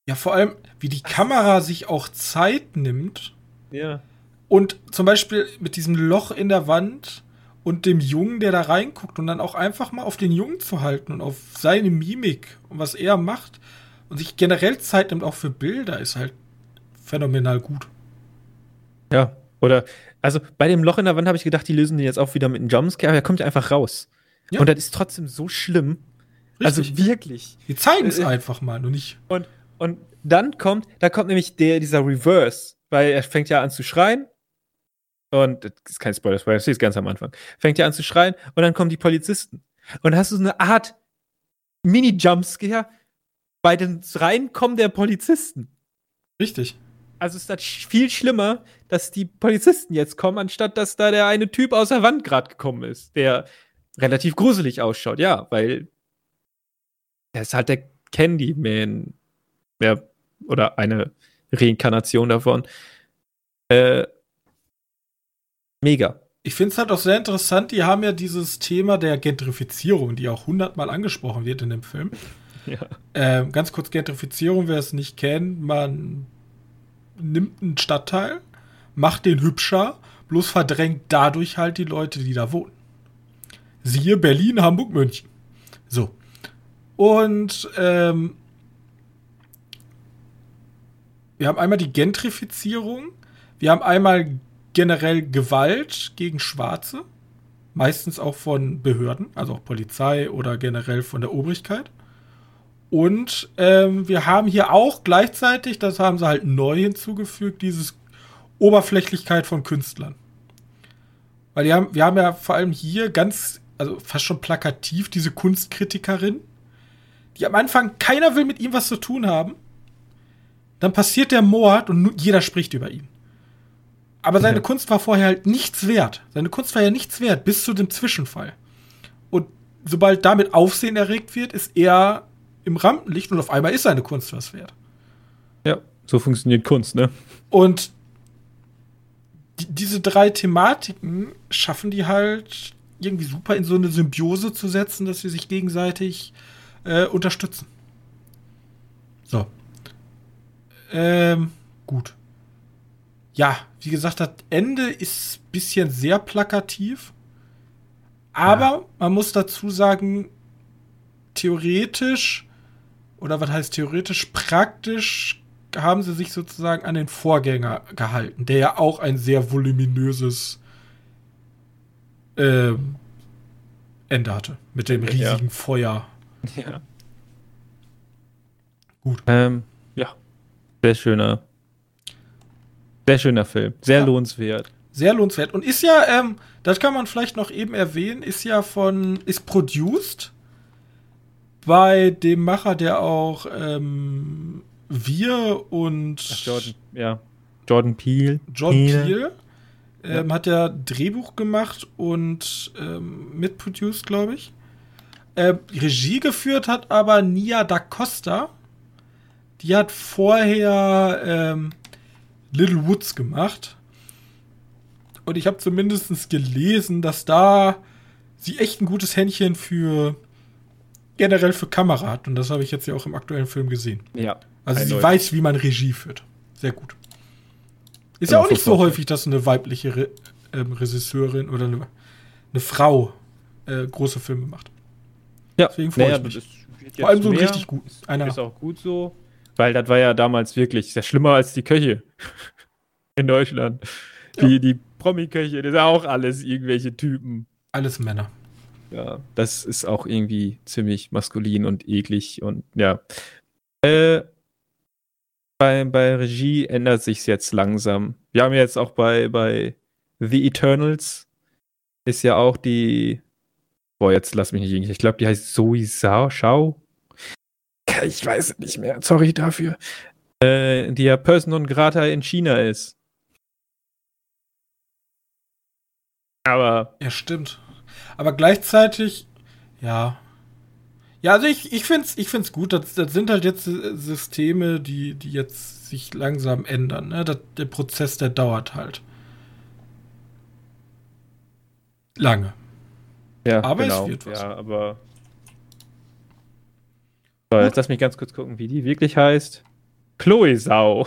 Ja, vor allem, wie die Kamera sich auch Zeit nimmt. Ja. Und zum Beispiel mit diesem Loch in der Wand und dem Jungen, der da reinguckt und dann auch einfach mal auf den Jungen zu halten und auf seine Mimik und was er macht. und sich generell Zeit nimmt auch für Bilder, ist halt phänomenal gut. Ja, oder, also bei dem Loch in der Wand habe ich gedacht, die lösen den jetzt auch wieder mit einem Jumpscare, aber er kommt einfach raus. Ja. Und das ist trotzdem so schlimm. Also Richtig. Also wirklich. Die zeigen es äh, einfach mal, nur nicht. Und, und dann kommt, da kommt nämlich der, dieser Reverse, weil er fängt ja an zu schreien. Und das ist kein Spoiler, Spoiler, das ist ganz am Anfang. Fängt ja an zu schreien und dann kommen die Polizisten. Und dann hast du so eine Art Mini-Jumpscare bei den Reinkommen der Polizisten. Richtig. Also ist das viel schlimmer, dass die Polizisten jetzt kommen, anstatt dass da der eine Typ aus der Wand gerade gekommen ist, der relativ gruselig ausschaut. Ja, weil er ist halt der Candyman. Ja, oder eine Reinkarnation davon. Äh, mega. Ich finde es halt auch sehr interessant, die haben ja dieses Thema der Gentrifizierung, die auch hundertmal angesprochen wird in dem Film. Ja. Ähm, ganz kurz Gentrifizierung, wer es nicht kennt, man nimmt einen Stadtteil, macht den hübscher, bloß verdrängt dadurch halt die Leute, die da wohnen. Siehe Berlin, Hamburg, München. So. Und ähm, wir haben einmal die Gentrifizierung, wir haben einmal generell Gewalt gegen Schwarze, meistens auch von Behörden, also auch Polizei oder generell von der Obrigkeit. Und ähm, wir haben hier auch gleichzeitig, das haben sie halt neu hinzugefügt, dieses Oberflächlichkeit von Künstlern. Weil wir haben, wir haben ja vor allem hier ganz, also fast schon plakativ, diese Kunstkritikerin, die am Anfang keiner will mit ihm was zu tun haben. Dann passiert der Mord und jeder spricht über ihn. Aber seine ja. Kunst war vorher halt nichts wert. Seine Kunst war ja nichts wert, bis zu dem Zwischenfall. Und sobald damit Aufsehen erregt wird, ist er im Rampenlicht und auf einmal ist seine Kunst was wert. Ja, so funktioniert Kunst, ne? Und die, diese drei Thematiken schaffen die halt irgendwie super in so eine Symbiose zu setzen, dass sie sich gegenseitig äh, unterstützen. So. Ähm, gut. Ja, wie gesagt, das Ende ist ein bisschen sehr plakativ. Aber ja. man muss dazu sagen, theoretisch oder was heißt theoretisch, praktisch haben sie sich sozusagen an den Vorgänger gehalten, der ja auch ein sehr voluminöses äh, Ende hatte. Mit dem riesigen ja. Feuer. Ja. Gut. Ähm, ja. Sehr schöner. Sehr schöner Film. Sehr ja. lohnenswert. Sehr lohnenswert. Und ist ja, ähm, das kann man vielleicht noch eben erwähnen, ist ja von, ist produced bei dem Macher, der auch ähm, Wir und Ach, Jordan, ja. Jordan Peele. Jordan Peele. Ähm, ja. Hat ja Drehbuch gemacht und ähm, mitproduced, glaube ich. Äh, Regie geführt hat aber Nia da Costa. Die hat vorher ähm, Little Woods gemacht. Und ich habe zumindest gelesen, dass da sie echt ein gutes Händchen für generell für Kamera hat. Und das habe ich jetzt ja auch im aktuellen Film gesehen. Ja. Also sie weiß, wie man Regie führt. Sehr gut. Ist ja, ja auch nicht so häufig, dass eine weibliche Re ähm, Regisseurin oder eine, eine Frau äh, große Filme macht. Ja, deswegen freue naja, ich mich. Vor allem so mehr, richtig gut. Einer. Ist auch gut so, weil das war ja damals wirklich sehr schlimmer als die Köche in Deutschland. Die, ja. die Promi-Köche, das sind auch alles irgendwelche Typen. Alles Männer ja, das ist auch irgendwie ziemlich maskulin und eklig und ja. Äh, bei, bei Regie ändert sich jetzt langsam. Wir haben jetzt auch bei, bei The Eternals ist ja auch die. Boah, jetzt lass mich nicht irgendwie. Ich glaube, die heißt Zoe Shao. Ich weiß es nicht mehr. Sorry dafür. Äh, die ja Person non grata in China ist. Aber. Ja, stimmt. Aber gleichzeitig, ja. Ja, also ich, ich finde es ich find's gut. Das, das sind halt jetzt Systeme, die, die jetzt sich langsam ändern. Ne? Das, der Prozess, der dauert halt. Lange. Ja, aber genau. es wird was. Ja, aber. So, jetzt lass mich ganz kurz gucken, wie die wirklich heißt. Chloe Sau.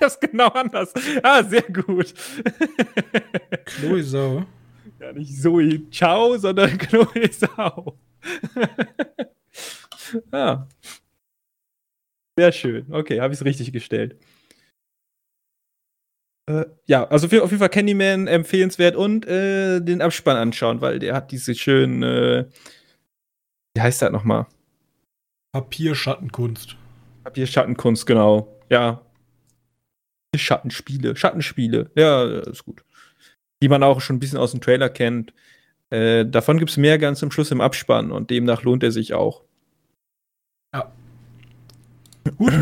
das ist genau anders. Ah, sehr gut. Chloe Sau. Ja, nicht Zoe Ciao, sondern Chloe Sau. ja. Sehr schön. Okay, habe ich es richtig gestellt. Äh, ja, also auf jeden Fall Candyman empfehlenswert und äh, den Abspann anschauen, weil der hat diese schönen, äh, wie heißt das nochmal? Papierschattenkunst. Papierschattenkunst, genau. Ja. Schattenspiele, Schattenspiele, ja, ist gut. Die man auch schon ein bisschen aus dem Trailer kennt. Äh, davon gibt es mehr ganz zum Schluss im Abspann und demnach lohnt er sich auch. Ja. Gut.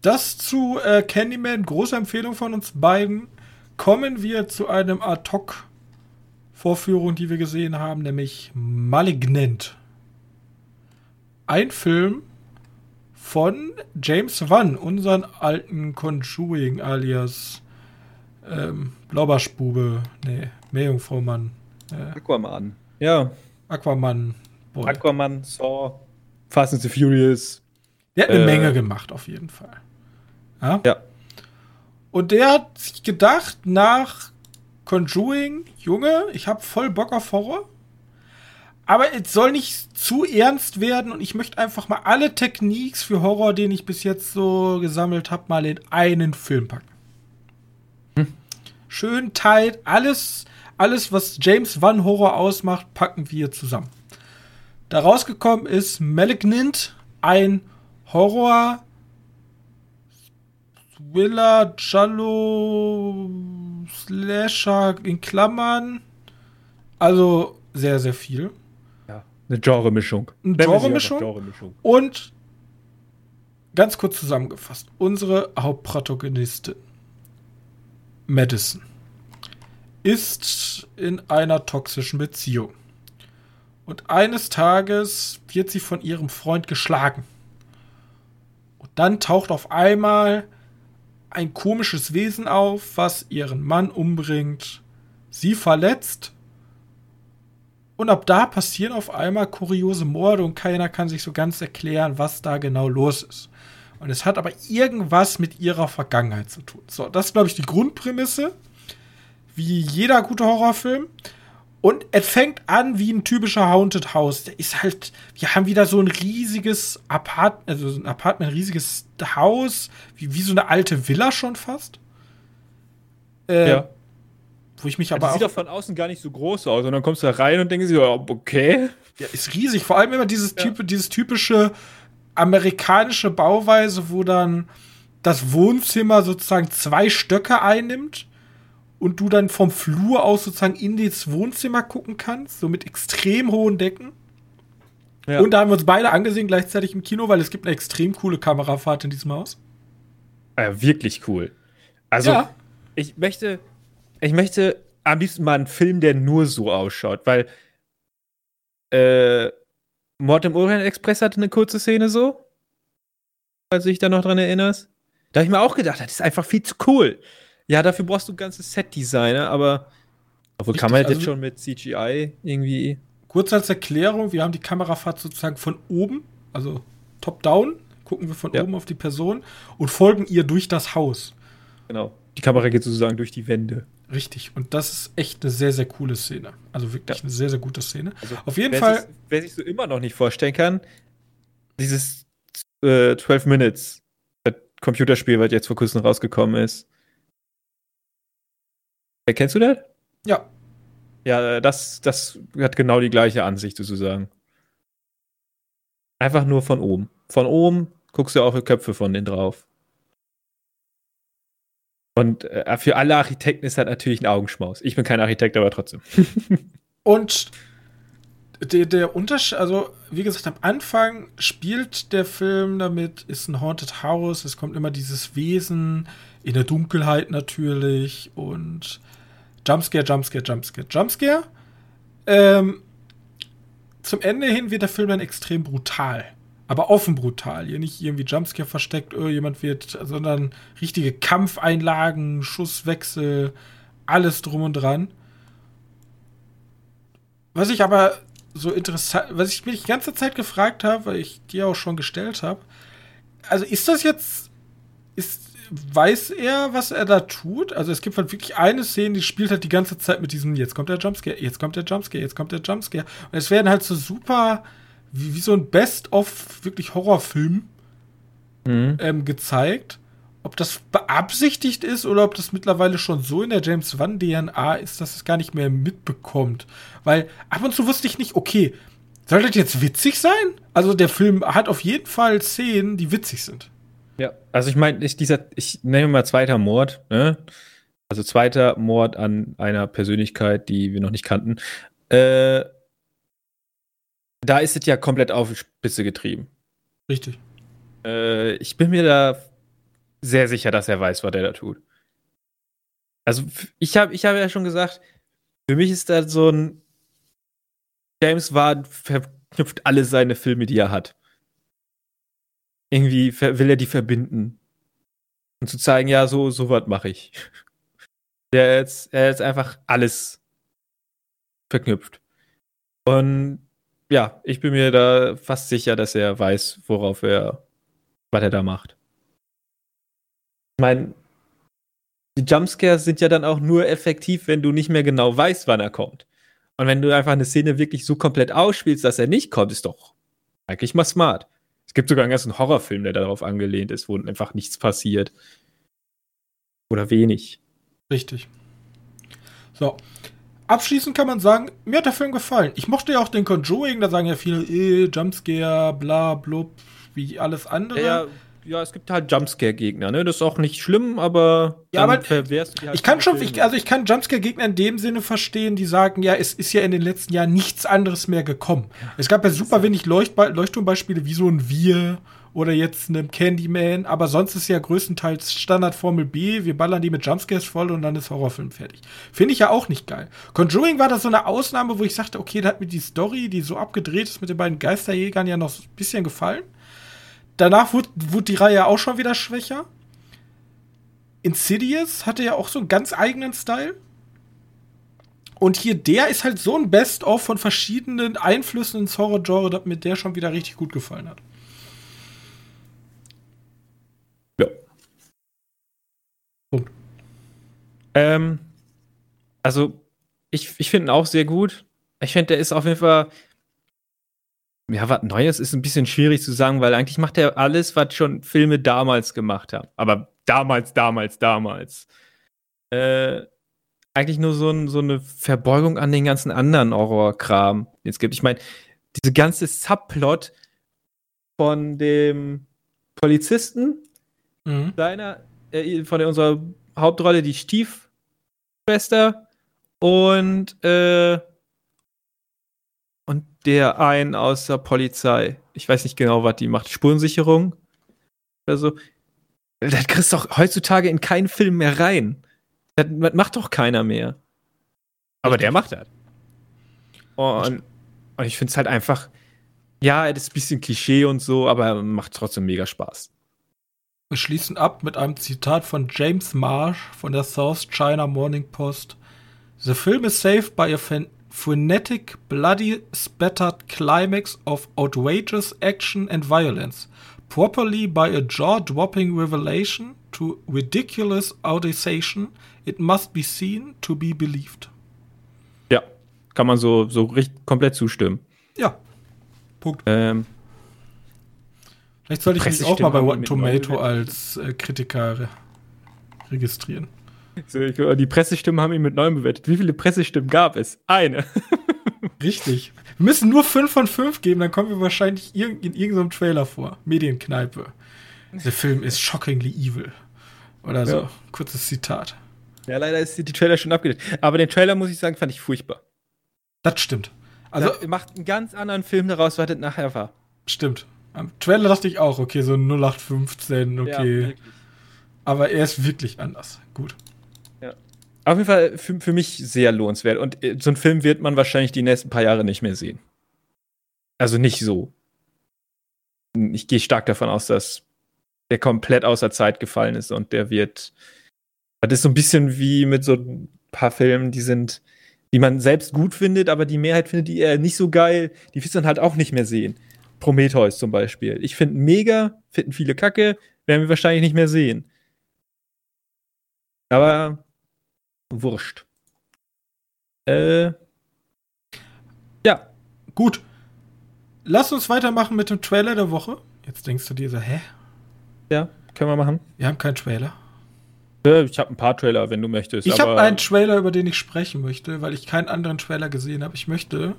Das zu äh, Candyman, große Empfehlung von uns beiden. Kommen wir zu einem Ad-Hoc-Vorführung, die wir gesehen haben, nämlich Malignant. Ein Film von James Wan, unseren alten Conjuring alias ähm, Blaubarschbube, nee, Meerjungfrau-Mann. Äh, Aquaman, ja. Aquaman. Boy. Aquaman, Saw, Fast and the Furious. Der hat eine äh, Menge gemacht, auf jeden Fall. Ja? ja. Und der hat sich gedacht, nach Conjuring, Junge, ich habe voll Bock auf Horror. Aber es soll nicht zu ernst werden und ich möchte einfach mal alle Techniques für Horror, den ich bis jetzt so gesammelt habe, mal in einen Film packen. Hm. Schön tight, alles, alles, was James Wan Horror ausmacht, packen wir zusammen. Da rausgekommen ist Malignant, ein Horror Thriller, Jallo, Slasher in Klammern. Also sehr, sehr viel. Eine Genre-Mischung. Eine Genre-Mischung. Genre und ganz kurz zusammengefasst, unsere Hauptprotagonistin, Madison, ist in einer toxischen Beziehung. Und eines Tages wird sie von ihrem Freund geschlagen. Und dann taucht auf einmal ein komisches Wesen auf, was ihren Mann umbringt, sie verletzt. Und ab da passieren auf einmal kuriose Morde und keiner kann sich so ganz erklären, was da genau los ist. Und es hat aber irgendwas mit ihrer Vergangenheit zu tun. So, das ist, glaube ich, die Grundprämisse. Wie jeder gute Horrorfilm. Und es fängt an wie ein typischer Haunted House. Der ist halt, wir haben wieder so ein riesiges Apartment, also ein Apartment, ein riesiges Haus, wie, wie so eine alte Villa schon fast. Äh, ja. Wo ich mich aber. Das sieht doch von außen gar nicht so groß aus. Und dann kommst du da rein und denkst dir, okay. Ja, ist riesig. Vor allem immer dieses, ja. typ, dieses typische amerikanische Bauweise, wo dann das Wohnzimmer sozusagen zwei Stöcke einnimmt und du dann vom Flur aus sozusagen in das Wohnzimmer gucken kannst, so mit extrem hohen Decken. Ja. Und da haben wir uns beide angesehen gleichzeitig im Kino, weil es gibt eine extrem coole Kamerafahrt in diesem Haus. Ja, wirklich cool. Also, ja. ich möchte, ich möchte am liebsten mal einen Film, der nur so ausschaut, weil äh, Mord im Orient Express hatte eine kurze Szene so. Falls du dich da noch dran erinnerst. Da habe ich mir auch gedacht, das ist einfach viel zu cool. Ja, dafür brauchst du ein ganzes Set-Designer, aber obwohl kann man das also, jetzt schon mit CGI irgendwie. Kurz als Erklärung, wir haben die Kamerafahrt sozusagen von oben, also top-down, gucken wir von ja. oben auf die Person und folgen ihr durch das Haus. Genau. Die Kamera geht sozusagen durch die Wände. Richtig. Und das ist echt eine sehr, sehr coole Szene. Also wirklich ja. eine sehr, sehr gute Szene. Also auf jeden wer Fall. Sich, wer sich so immer noch nicht vorstellen kann, dieses äh, 12 Minutes Computerspiel, was jetzt vor kurzem rausgekommen ist, Kennst du das? Ja. Ja, das, das hat genau die gleiche Ansicht sozusagen. Einfach nur von oben. Von oben guckst du auf die Köpfe von denen drauf. Und äh, für alle Architekten ist das natürlich ein Augenschmaus. Ich bin kein Architekt, aber trotzdem. Und der, der Unterschied, also wie gesagt, am Anfang spielt der Film damit, ist ein Haunted House, es kommt immer dieses Wesen in der Dunkelheit natürlich und Jumpscare, Jumpscare, Jumpscare, Jumpscare. Ähm, zum Ende hin wird der Film dann extrem brutal. Aber offen brutal. Hier nicht irgendwie Jumpscare versteckt, oh, jemand wird, sondern richtige Kampfeinlagen, Schusswechsel, alles drum und dran. Was ich aber so interessant, was ich mich die ganze Zeit gefragt habe, weil ich dir auch schon gestellt habe, also ist das jetzt, ist, weiß er, was er da tut? Also es gibt halt wirklich eine Szene, die spielt halt die ganze Zeit mit diesem, jetzt kommt der Jumpscare, jetzt kommt der Jumpscare, jetzt kommt der Jumpscare. Und es werden halt so super, wie, wie so ein Best-of wirklich Horrorfilm mhm. ähm, gezeigt. Ob das beabsichtigt ist oder ob das mittlerweile schon so in der James Wan DNA ist, dass es gar nicht mehr mitbekommt. Weil ab und zu wusste ich nicht, okay, soll das jetzt witzig sein? Also der Film hat auf jeden Fall Szenen, die witzig sind. Ja, also ich meine, ich, dieser, ich nenne mal zweiter Mord, ne? Also zweiter Mord an einer Persönlichkeit, die wir noch nicht kannten. Äh, da ist es ja komplett auf die Spitze getrieben. Richtig. Äh, ich bin mir da sehr sicher, dass er weiß, was er da tut. Also ich habe ich hab ja schon gesagt, für mich ist da so ein James Wan verknüpft alle seine Filme, die er hat. Irgendwie will er die verbinden. Und zu zeigen, ja, so, so was mache ich. Der jetzt, er jetzt einfach alles verknüpft. Und ja, ich bin mir da fast sicher, dass er weiß, worauf er, was er da macht. Ich meine, die Jumpscares sind ja dann auch nur effektiv, wenn du nicht mehr genau weißt, wann er kommt. Und wenn du einfach eine Szene wirklich so komplett ausspielst, dass er nicht kommt, ist doch eigentlich mal smart. Es gibt sogar einen ganzen Horrorfilm, der darauf angelehnt ist, wo einfach nichts passiert. Oder wenig. Richtig. So. Abschließend kann man sagen, mir hat der Film gefallen. Ich mochte ja auch den Conjuring, da sagen ja viele, eh, Jumpscare, bla, blub, wie alles andere. Ja, ja, es gibt halt Jumpscare-Gegner, ne? Das ist auch nicht schlimm, aber ja, aber verwehrst du halt Ich kann schon, ich, also ich kann Jumpscare-Gegner in dem Sinne verstehen, die sagen, ja, es ist ja in den letzten Jahren nichts anderes mehr gekommen. Es gab ja super wenig Leucht Leuchtturmbeispiele wie so ein Wir oder jetzt einem Candyman, aber sonst ist ja größtenteils Standard Formel B, wir ballern die mit Jumpscares voll und dann ist Horrorfilm fertig. Finde ich ja auch nicht geil. Conjuring war das so eine Ausnahme, wo ich sagte, okay, da hat mir die Story, die so abgedreht ist mit den beiden Geisterjägern ja noch ein bisschen gefallen. Danach wurde, wurde die Reihe auch schon wieder schwächer. Insidious hatte ja auch so einen ganz eigenen Style. Und hier, der ist halt so ein Best-of von verschiedenen Einflüssen ins Horror-Genre, dass mir der schon wieder richtig gut gefallen hat. Ja. Punkt. Ähm, also, ich, ich finde ihn auch sehr gut. Ich finde, der ist auf jeden Fall ja, was Neues ist ein bisschen schwierig zu sagen, weil eigentlich macht er alles, was schon Filme damals gemacht haben. Aber damals, damals, damals. Äh, eigentlich nur so, ein, so eine Verbeugung an den ganzen anderen Horrorkram, den es gibt. Ich meine, diese ganze Subplot von dem Polizisten, mhm. seiner, äh, von unserer Hauptrolle, die Stiefschwester und äh, und der ein aus der Polizei. Ich weiß nicht genau, was die macht. Spurensicherung oder so. Das kriegst du doch heutzutage in keinen Film mehr rein. Das, das macht doch keiner mehr. Aber der macht das. Und, und ich finde es halt einfach, ja, das ist ein bisschen Klischee und so, aber macht trotzdem mega Spaß. Wir schließen ab mit einem Zitat von James Marsh von der South China Morning Post. The film is saved by a frenetic, bloody, spattered climax of outrageous action and violence, properly by a jaw-dropping revelation to ridiculous audacity, it must be seen to be believed. Ja, kann man so, so richtig komplett zustimmen. Ja. Punkt. Ähm, Vielleicht sollte ich mich auch mal bei Rotten Tomato als äh, Kritiker re registrieren. Die Pressestimmen haben ihn mit neun bewertet. Wie viele Pressestimmen gab es? Eine. Richtig. Wir müssen nur fünf von fünf geben, dann kommen wir wahrscheinlich in irgendeinem Trailer vor. Medienkneipe. Der Film ist shockingly evil. Oder so. Ja. Kurzes Zitat. Ja, leider ist die Trailer schon abgedreht. Aber den Trailer, muss ich sagen, fand ich furchtbar. Das stimmt. Also, er macht einen ganz anderen Film daraus, was das nachher war. Stimmt. Am Trailer dachte ich auch, okay, so 0815, okay. Ja, Aber er ist wirklich anders. Gut. Auf jeden Fall für, für mich sehr lohnenswert. Und äh, so einen Film wird man wahrscheinlich die nächsten paar Jahre nicht mehr sehen. Also nicht so. Ich gehe stark davon aus, dass der komplett außer Zeit gefallen ist und der wird. Das ist so ein bisschen wie mit so ein paar Filmen, die sind, die man selbst gut findet, aber die Mehrheit findet die eher nicht so geil. Die willst du dann halt auch nicht mehr sehen. Prometheus zum Beispiel. Ich finde mega, finden viele Kacke, werden wir wahrscheinlich nicht mehr sehen. Aber wurscht. Äh, ja. Gut. Lass uns weitermachen mit dem Trailer der Woche. Jetzt denkst du dir so, hä? Ja, können wir machen. Wir haben keinen Trailer. Ich habe ein paar Trailer, wenn du möchtest. Ich habe einen Trailer, über den ich sprechen möchte, weil ich keinen anderen Trailer gesehen habe. Ich möchte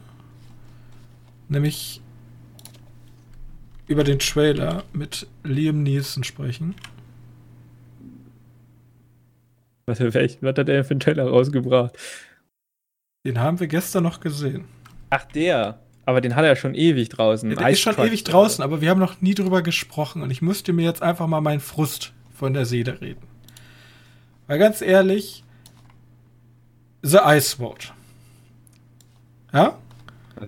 nämlich über den Trailer mit Liam Neeson sprechen. Was, was hat er denn für einen Trailer rausgebracht? Den haben wir gestern noch gesehen. Ach, der. Aber den hat er schon ewig draußen. Der ist schon ewig draußen, aber wir haben noch nie drüber gesprochen und ich musste mir jetzt einfach mal meinen Frust von der Seele reden. Weil ganz ehrlich, The Ice Road. Ja?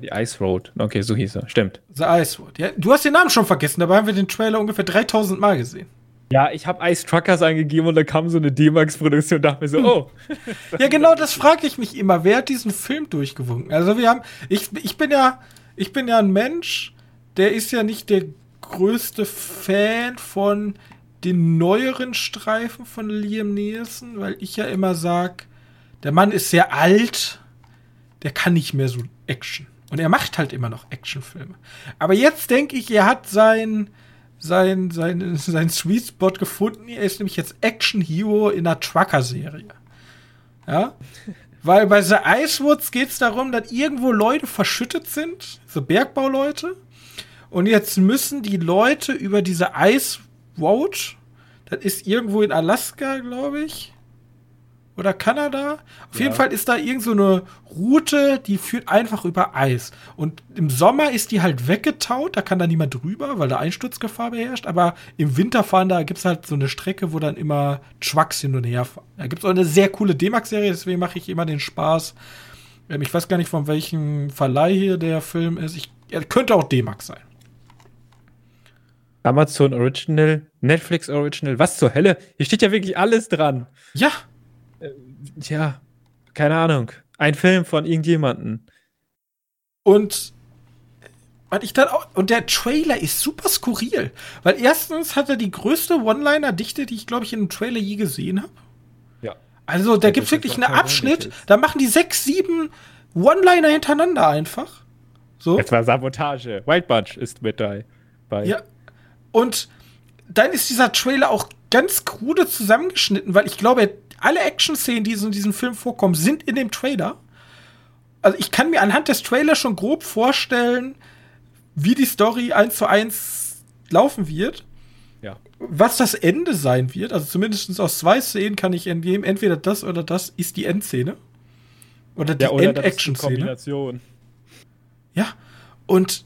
The Ice Road. Okay, so hieß er. Stimmt. The Ice Road. Ja, du hast den Namen schon vergessen, dabei haben wir den Trailer ungefähr 3000 Mal gesehen. Ja, ich habe Ice Truckers eingegeben und da kam so eine D-Max-Produktion und dachte mir so, oh. ja, genau das frage ich mich immer. Wer hat diesen Film durchgewunken? Also wir haben, ich, ich bin ja, ich bin ja ein Mensch, der ist ja nicht der größte Fan von den neueren Streifen von Liam Neeson, weil ich ja immer sag, der Mann ist sehr alt, der kann nicht mehr so Action. Und er macht halt immer noch Actionfilme. Aber jetzt denke ich, er hat sein, sein, sein, sein Sweet Spot gefunden. Er ist nämlich jetzt Action Hero in einer Trucker-Serie. Ja? Weil bei The Icewoods geht es darum, dass irgendwo Leute verschüttet sind, so Bergbauleute. Und jetzt müssen die Leute über diese Ice Road. Das ist irgendwo in Alaska, glaube ich. Oder Kanada. Auf ja. jeden Fall ist da irgend so eine Route, die führt einfach über Eis. Und im Sommer ist die halt weggetaut, da kann da niemand drüber, weil da Einsturzgefahr beherrscht. Aber im Winter fahren da gibt es halt so eine Strecke, wo dann immer Trucks hin und her fahren. Da gibt es auch eine sehr coole D-Max-Serie, deswegen mache ich immer den Spaß. Ähm, ich weiß gar nicht, von welchem Verleih hier der Film ist. Ich, er könnte auch D-Max sein. Amazon Original, Netflix Original, was zur Hölle? Hier steht ja wirklich alles dran. Ja. Äh, ja, keine Ahnung. Ein Film von irgendjemanden. Und und ich dann auch, und der Trailer ist super skurril, weil erstens hat er die größte One-Liner-Dichte, die ich glaube ich in einem Trailer je gesehen habe. Ja. Also da gibt es wirklich einen Abschnitt, da machen die sechs, sieben One-Liner hintereinander einfach. So. Es war Sabotage. White Bunch ist mit dabei. Ja, und dann ist dieser Trailer auch ganz krude zusammengeschnitten, weil ich glaube, alle Action-Szenen, die in diesem Film vorkommen, sind in dem Trailer. Also ich kann mir anhand des Trailers schon grob vorstellen, wie die Story eins zu eins laufen wird. Ja. Was das Ende sein wird, also zumindest aus zwei Szenen kann ich entnehmen, entweder das oder das ist die Endszene. Oder die ja, End-Action-Szene. Ja, und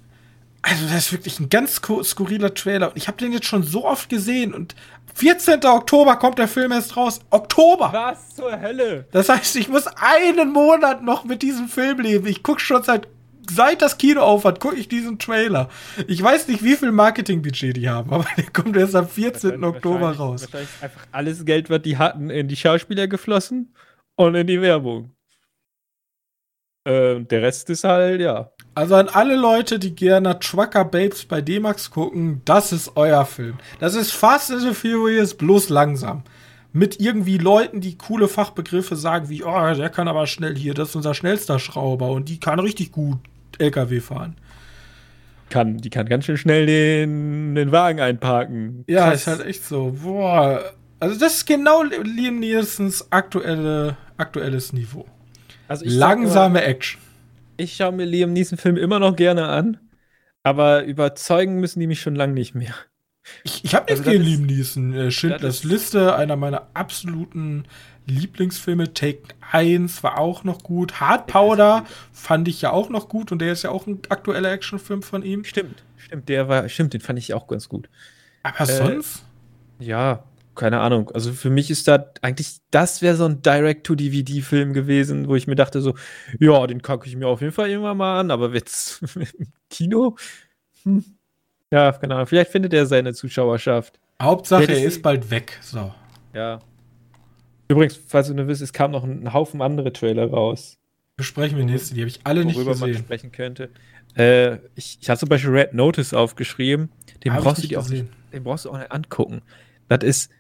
also, das ist wirklich ein ganz skurriler Trailer. Und ich habe den jetzt schon so oft gesehen. Und 14. Oktober kommt der Film erst raus. Oktober! Was zur Hölle? Das heißt, ich muss einen Monat noch mit diesem Film leben. Ich gucke schon seit, seit das Kino aufhat, gucke ich diesen Trailer. Ich weiß nicht, wie viel Marketingbudget die haben, aber der kommt erst am 14. Oktober raus. Wahrscheinlich einfach alles Geld, was die hatten, in die Schauspieler geflossen und in die Werbung. Äh, der Rest ist halt, ja. Also an alle Leute, die gerne Trucker Babes bei D-Max gucken, das ist euer Film. Das ist Fast and the Furious, bloß langsam. Mit irgendwie Leuten, die coole Fachbegriffe sagen, wie, oh, der kann aber schnell hier, das ist unser schnellster Schrauber und die kann richtig gut LKW fahren. Kann, die kann ganz schön schnell den, den Wagen einparken. Ja, Krass. ist halt echt so. Boah. Also das ist genau Liam Nielsens aktuelle, aktuelles Niveau. Also Langsame mal, Action. Ich schaue mir Liam Neeson Film immer noch gerne an, aber überzeugen müssen die mich schon lange nicht mehr. Ich, ich habe nichts also gegen Liam Neeson. Äh, Schindlers Liste, einer meiner absoluten Lieblingsfilme. Take 1 war auch noch gut. Hard Powder fand ich ja auch noch gut und der ist ja auch ein aktueller Actionfilm von ihm. Stimmt, stimmt, der war, stimmt, den fand ich auch ganz gut. Aber äh, sonst? Ja, keine Ahnung. Also für mich ist da eigentlich, das wäre so ein Direct-to-DVD-Film gewesen, wo ich mir dachte so, ja, den kacke ich mir auf jeden Fall irgendwann mal an, aber jetzt im Kino? Hm. Ja, keine Ahnung. Vielleicht findet er seine Zuschauerschaft. Hauptsache, er ist bald weg. So. Ja. Übrigens, falls du nur wisst, es kam noch ein Haufen andere Trailer raus. Besprechen wir nächste, die habe ich alle nicht gesehen. Worüber man sprechen könnte. Äh, ich, ich hatte zum Beispiel Red Notice aufgeschrieben. Den brauchst, du dir auch, den brauchst du auch nicht angucken. Das ist,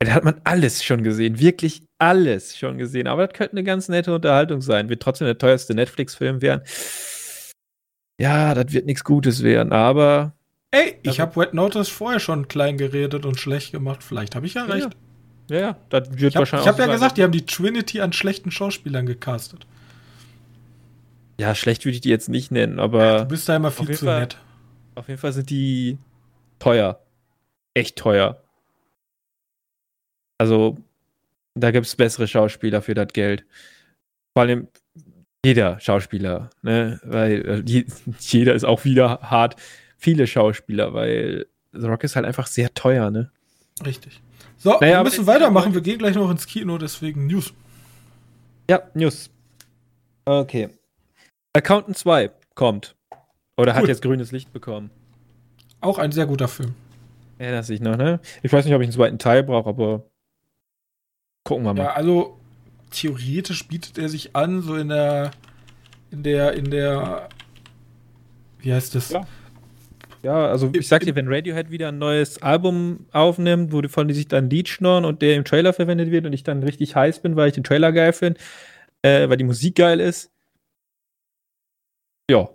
da hat man alles schon gesehen, wirklich alles schon gesehen. Aber das könnte eine ganz nette Unterhaltung sein. Wird trotzdem der teuerste Netflix-Film werden. Ja, das wird nichts Gutes werden, aber Ey, ich habe Wet Notice vorher schon klein geredet und schlecht gemacht. Vielleicht habe ich ja recht. Ja, ja, das wird Ich habe wahrscheinlich hab auch ja gesagt, die haben die Trinity an schlechten Schauspielern gecastet. Ja, schlecht würde ich die jetzt nicht nennen, Du aber bist da immer viel zu Fall. nett. auf jeden Fall sind die teuer. Echt teuer. Also, da gibt es bessere Schauspieler für das Geld. Vor allem jeder Schauspieler, ne? Weil äh, je, jeder ist auch wieder hart. Viele Schauspieler, weil The Rock ist halt einfach sehr teuer, ne? Richtig. So, Naja, wir müssen weitermachen. Wir gehen gleich noch ins Kino, deswegen News. Ja, News. Okay. Accountant 2 kommt. Oder hat Cool. jetzt grünes Licht bekommen. Auch ein sehr guter Film. Erinnerst dich noch, ne? Ich weiß nicht, ob ich einen zweiten Teil brauche, aber gucken wir mal. Ja, also theoretisch bietet er sich an, so in der, in der, in der, wie heißt das? Ja. Ja, also ich sag dir, wenn Radiohead wieder ein neues Album aufnimmt, wo die von die sich dann ein Lied schnorren und der im Trailer verwendet wird und ich dann richtig heiß bin, weil ich den Trailer geil finde, äh, weil die Musik geil ist. Ja.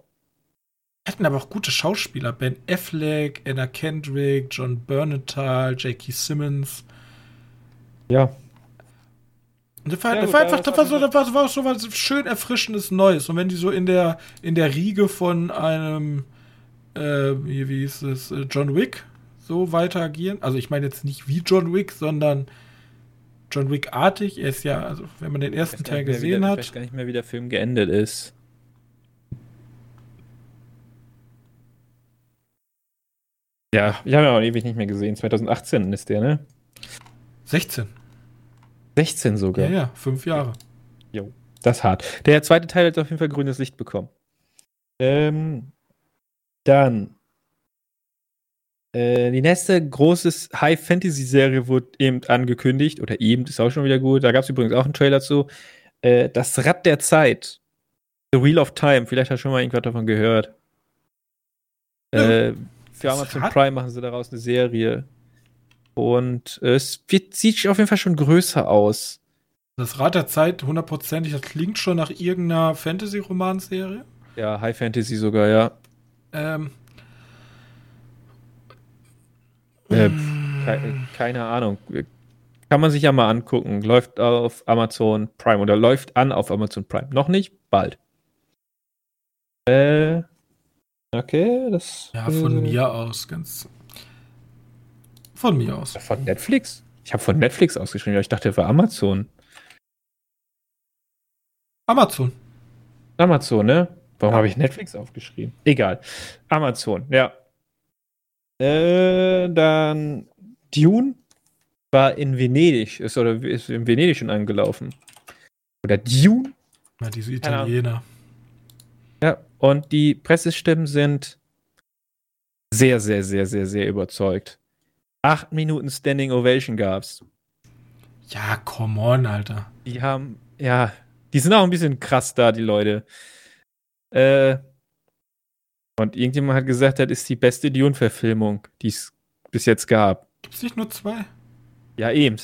Hatten aber auch gute Schauspieler. Ben Affleck, Anna Kendrick, John Bernthal, J.K. Simmons. Ja. Und das war, Ja, das gut, war einfach, das war so, das war, das war so was schön erfrischendes Neues. Und wenn die so in der, in der Riege von einem, äh, wie, wie hieß es, äh, John Wick so weiter agieren, also ich meine jetzt nicht wie John Wick, sondern John Wick-artig. Er ist ja, also wenn man den ersten Teil gesehen Ich hat, weiß gar nicht mehr, wie der Film geendet ist. Ja, ich habe ja auch ewig nicht mehr gesehen. 2018 ist der, ne? 16. 16 sogar. Ja, ja, fünf Jahre. Das ist hart. Der zweite Teil hat auf jeden Fall grünes Licht bekommen. Ähm, dann. Äh, die nächste große High-Fantasy-Serie wurde eben angekündigt. Oder eben, ist auch schon wieder gut. Da gab es übrigens auch einen Trailer zu. Äh, das Rad der Zeit. The Wheel of Time. Vielleicht hast du schon mal irgendwas davon gehört. Ja. Äh, für Amazon Prime machen sie daraus eine Serie. Und äh, es wird, sieht auf jeden Fall schon größer aus. Das Rad der Zeit, hundertprozentig, das klingt schon nach irgendeiner Fantasy-Romanserie. Ja, High Fantasy sogar, ja. Ähm, Äh, mm, Ke keine Ahnung. Kann man sich ja mal angucken. Läuft auf Amazon Prime oder läuft an auf Amazon Prime. Noch nicht? Bald. Äh. Okay, das. ja, von äh, mir aus, ganz. Von mir aus. Von Netflix? Ich habe von Netflix ausgeschrieben, aber ich dachte für Amazon. Amazon. Amazon, ne? Warum Ja. habe ich Netflix aufgeschrieben? Egal. Amazon, ja. Äh, dann Dune war in Venedig, ist oder ist in Venedig schon angelaufen. Oder Dune? Ja, diese. Italiener. Ja, und die Pressestimmen sind sehr, sehr, sehr, sehr, sehr überzeugt. Acht Minuten Standing Ovation gab's. Ja, come on, Alter. Die haben, ja, die sind auch ein bisschen krass da, die Leute. Äh, und irgendjemand hat gesagt, das ist die beste Dune-Verfilmung, die es bis jetzt gab. Gibt's nicht nur zwei? Ja, eben.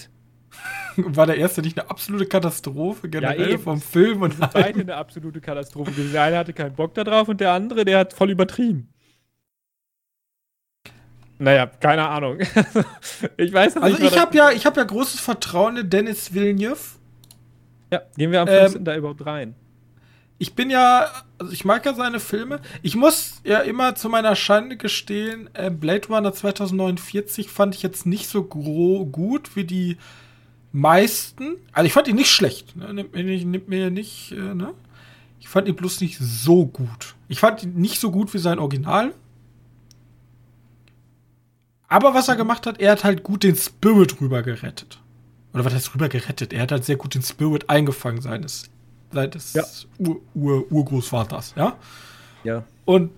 War der erste nicht eine absolute Katastrophe generell eben. vom Film und Beide eine absolute Katastrophe. Der eine hatte keinen Bock da drauf und der andere, der hat voll übertrieben. Naja, keine Ahnung. ich weiß Also nicht, ich habe ja, ich habe ja großes Vertrauen in Dennis Villeneuve. Ja, gehen wir am Ähm, 15. da überhaupt rein. Ich bin ja, also ich mag ja seine Filme. Ich muss ja immer zu meiner Schande gestehen, äh, Blade Runner 2049 fand ich jetzt nicht so gut wie die meisten. Also ich fand ihn nicht schlecht. Ne? Nimmt mir nicht, nimmt mir nicht äh, ne? Ich fand ihn bloß nicht so gut. Ich fand ihn nicht so gut wie sein Original. Aber was er gemacht hat, er hat halt gut den Spirit rüber gerettet. Oder was heißt rüber gerettet? Er hat halt sehr gut den Spirit eingefangen seines, seines Ja. Ur Ur Urgroßvaters, ja? Ja. Und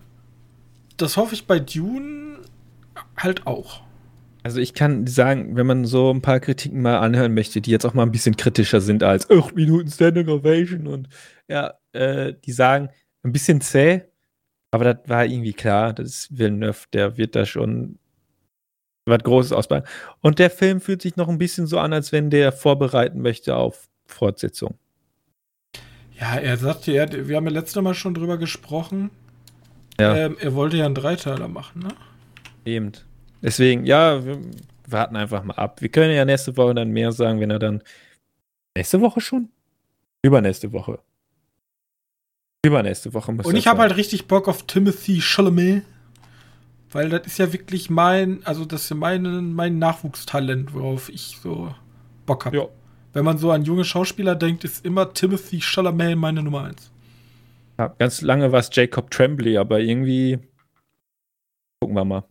das hoffe ich bei Dune halt auch. Also ich kann sagen, wenn man so ein paar Kritiken mal anhören möchte, die jetzt auch mal ein bisschen kritischer sind als 8 Minuten Standing Ovation und ja, äh, die sagen, ein bisschen zäh, aber das war irgendwie klar, das ist Villeneuve, der wird da schon was Großes ausbauen. Und der Film fühlt sich noch ein bisschen so an, als wenn der vorbereiten möchte auf Fortsetzung. Ja, er sagte, er, wir haben ja letztes Mal schon drüber gesprochen. Ja. Ähm, er wollte ja einen Dreiteiler machen, ne? Eben. Deswegen, ja, wir warten einfach mal ab. Wir können ja nächste Woche dann mehr sagen, wenn er dann. Nächste Woche schon? Übernächste Woche. Übernächste Woche muss Und ich habe halt richtig Bock auf Timothy Chalamet. Weil das ist ja wirklich mein, also das ist ja mein, mein Nachwuchstalent, worauf ich so Bock habe. Ja. Wenn man so an junge Schauspieler denkt, ist immer Timothy Chalamet meine Nummer eins. Ja, ganz lange war es Jacob Tremblay, aber irgendwie gucken wir mal,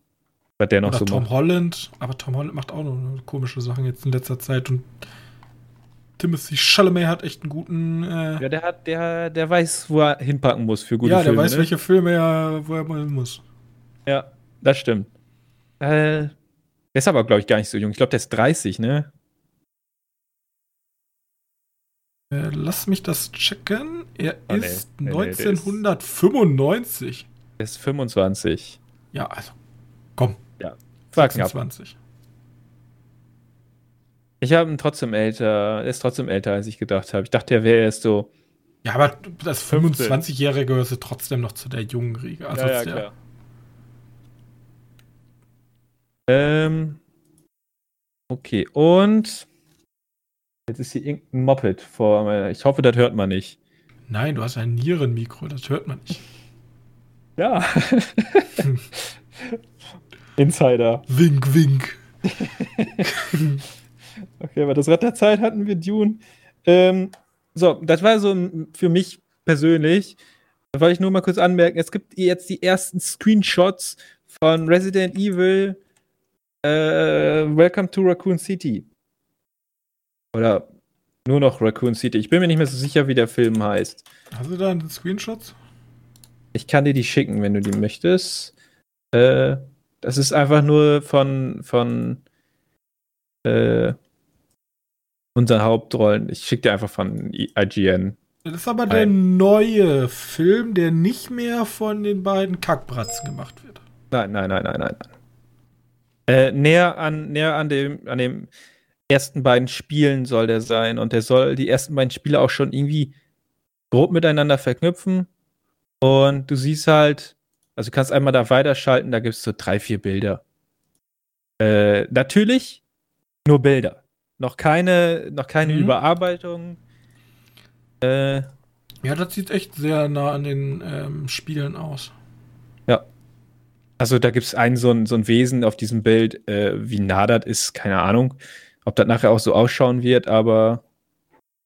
was der noch Oder so Tom macht. Holland, aber Tom Holland macht auch noch komische Sachen jetzt in letzter Zeit und Timothy Chalamet hat echt einen guten. Äh ja, der hat, der, der weiß, wo er hinpacken muss für gute Filme. Ja, der Filme, weiß, ne? welche Filme er, wo er mal hin muss. Ja, das stimmt. Äh, der ist aber, glaube ich, gar nicht so jung. Ich glaube, der ist 30, ne? Äh, lass mich das checken. Er oh, ist nee, 1995. Er ist 25. Ja, also, komm. Ja, 26. Ich habe ihn trotzdem älter, er ist trotzdem älter, als ich gedacht habe. Ich dachte, er wäre erst so. Ja, aber das 25-Jährige gehört trotzdem noch zu der jungen Riege. Also ja, ja, klar. Ähm. Okay, und Jetzt ist hier irgendein Moped vor mir. Ich hoffe, das hört man nicht. Nein, du hast ein Nierenmikro, das hört man nicht. Ja. Insider. Wink, wink. okay, aber das Rad der Zeit hatten wir Dune. Ähm, so, das war so für mich persönlich. Da wollte ich nur mal kurz anmerken: Es gibt jetzt die ersten Screenshots von Resident Evil äh, Welcome to Raccoon City. Oder nur noch Raccoon City. Ich bin mir nicht mehr so sicher, wie der Film heißt. Hast du da einen Screenshot? Ich kann dir die schicken, wenn du die möchtest. Äh, das ist einfach nur von, von äh, unseren Hauptrollen. Ich schicke dir einfach von IGN. Das ist aber der neue Film, der nicht mehr von den beiden Kackbratzen gemacht wird. Nein, nein, nein, nein, nein. Äh, näher an, näher an dem, an dem ersten beiden Spielen soll der sein und der soll die ersten beiden Spiele auch schon irgendwie grob miteinander verknüpfen. Und du siehst halt, also du kannst einmal da weiterschalten, da gibt es so drei, vier Bilder. Äh, natürlich nur Bilder. Noch keine, noch keine mhm. Überarbeitung. Äh, ja, das sieht echt sehr nah an den ähm, Spielen aus. Ja. Also da gibt es ein so, ein so ein Wesen auf diesem Bild, äh, wie nah das ist, keine Ahnung. Ob das nachher auch so ausschauen wird, aber.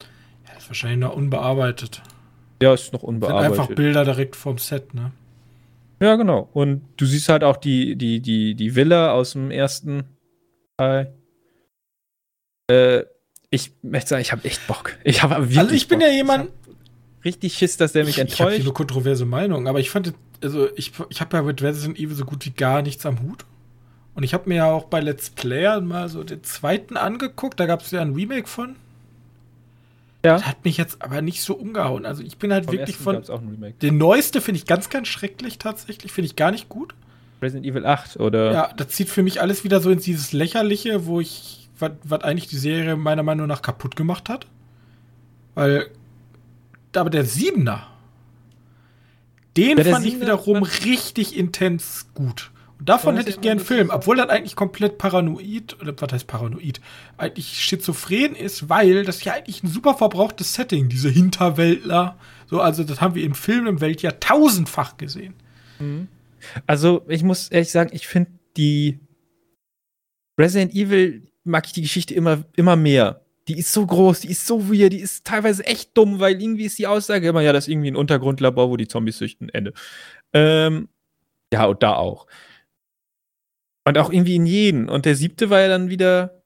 Ja, das ist wahrscheinlich noch unbearbeitet. Ja, ist noch unbearbeitet. Sind einfach Bilder direkt vom Set, ne? Ja, genau. Und du siehst halt auch die, die, die, die Villa aus dem ersten Teil. Äh, ich möchte sagen, ich habe echt Bock. Ich habe Also ich bin Bock. ja jemand. Richtig Schiss, dass der mich ich, enttäuscht. Ich habe nur kontroverse Meinung, aber ich fand, also ich, ich habe ja mit Resident Evil so gut wie gar nichts am Hut. Und ich habe mir ja auch bei Let's Player mal so den zweiten angeguckt. Da gab es ja ein Remake von. Ja. Das hat mich jetzt aber nicht so umgehauen. Also ich bin halt Vom wirklich von. Den neueste finde ich ganz, ganz schrecklich tatsächlich. Finde ich gar nicht gut. Resident Evil 8 oder. Ja, das zieht für mich alles wieder so in dieses Lächerliche, wo ich. Was eigentlich die Serie meiner Meinung nach kaputt gemacht hat. Weil. Aber der Siebener. Den ja, fand ich wiederum richtig intens gut. Und davon hätte ich gern einen Film, obwohl das eigentlich komplett paranoid, oder was heißt paranoid, eigentlich schizophren ist, weil das ja eigentlich ein super verbrauchtes Setting, diese Hinterwäldler. So, also das haben wir im Film im Weltjahr tausendfach gesehen. Mhm. Also, ich muss ehrlich sagen, ich finde die Resident Evil mag ich die Geschichte immer, immer mehr. Die ist so groß, die ist so weird, die ist teilweise echt dumm, weil irgendwie ist die Aussage immer, ja, das ist irgendwie ein Untergrundlabor, wo die Zombies züchten, Ende. Ähm, ja, und da auch. Und auch irgendwie in jeden. Und der siebte war ja dann wieder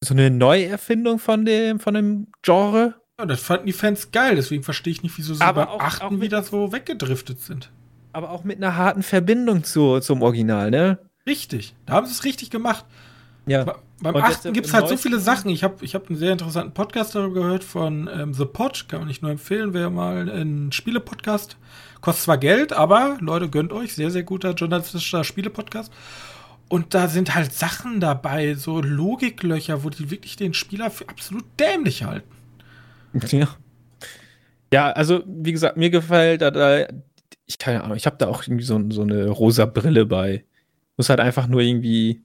so eine Neuerfindung von dem, von dem Genre. Ja, das fanden die Fans geil, deswegen verstehe ich nicht, wieso sie aber beim auch, achten auch wieder so weggedriftet sind. Aber auch mit einer harten Verbindung zu, zum Original, ne? Richtig. Da haben sie es richtig gemacht. Ja. beim achten gibt es halt so viele Sachen. Ich habe ich hab einen sehr interessanten Podcast darüber gehört von ähm, The Pod. Kann man nicht nur empfehlen, wer mal einen Spiele-Podcast Kostet zwar Geld, aber Leute, gönnt euch. Sehr, sehr guter journalistischer Spiele-Podcast. Und da sind halt Sachen dabei, so Logiklöcher, wo die wirklich den Spieler für absolut dämlich halten. Ja. Ja, also, wie gesagt, mir gefällt da, da ich keine Ahnung, ich habe da auch irgendwie so, so eine rosa Brille bei. Muss halt einfach nur irgendwie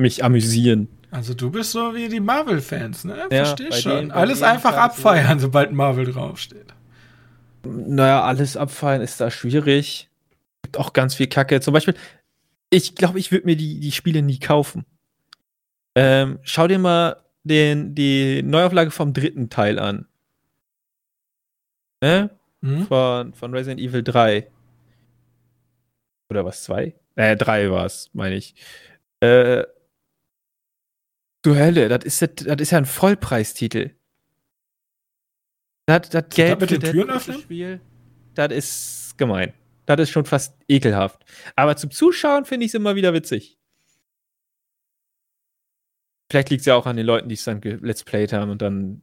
mich amüsieren. Also du bist so wie die Marvel-Fans, ne? Ja, Versteh schon. Alles einfach abfeiern, sobald Marvel draufsteht. Naja, alles abfallen ist da schwierig. Gibt auch ganz viel Kacke. Zum Beispiel, ich glaube, ich würde mir die, die Spiele nie kaufen. Ähm, schau dir mal den, die Neuauflage vom dritten Teil an. Ne? Hm? Von, von Resident Evil 3. Oder was, 2? Äh, 3 war es, meine ich. Äh, du Hölle, das ist, das das ist ja ein Vollpreistitel. Das, das Geld mit für den das Türen öffnen? Spiel, das ist gemein. Das ist schon fast ekelhaft. Aber zum Zuschauen finde ich es immer wieder witzig. Vielleicht liegt es ja auch an den Leuten, die es dann let's played haben und dann.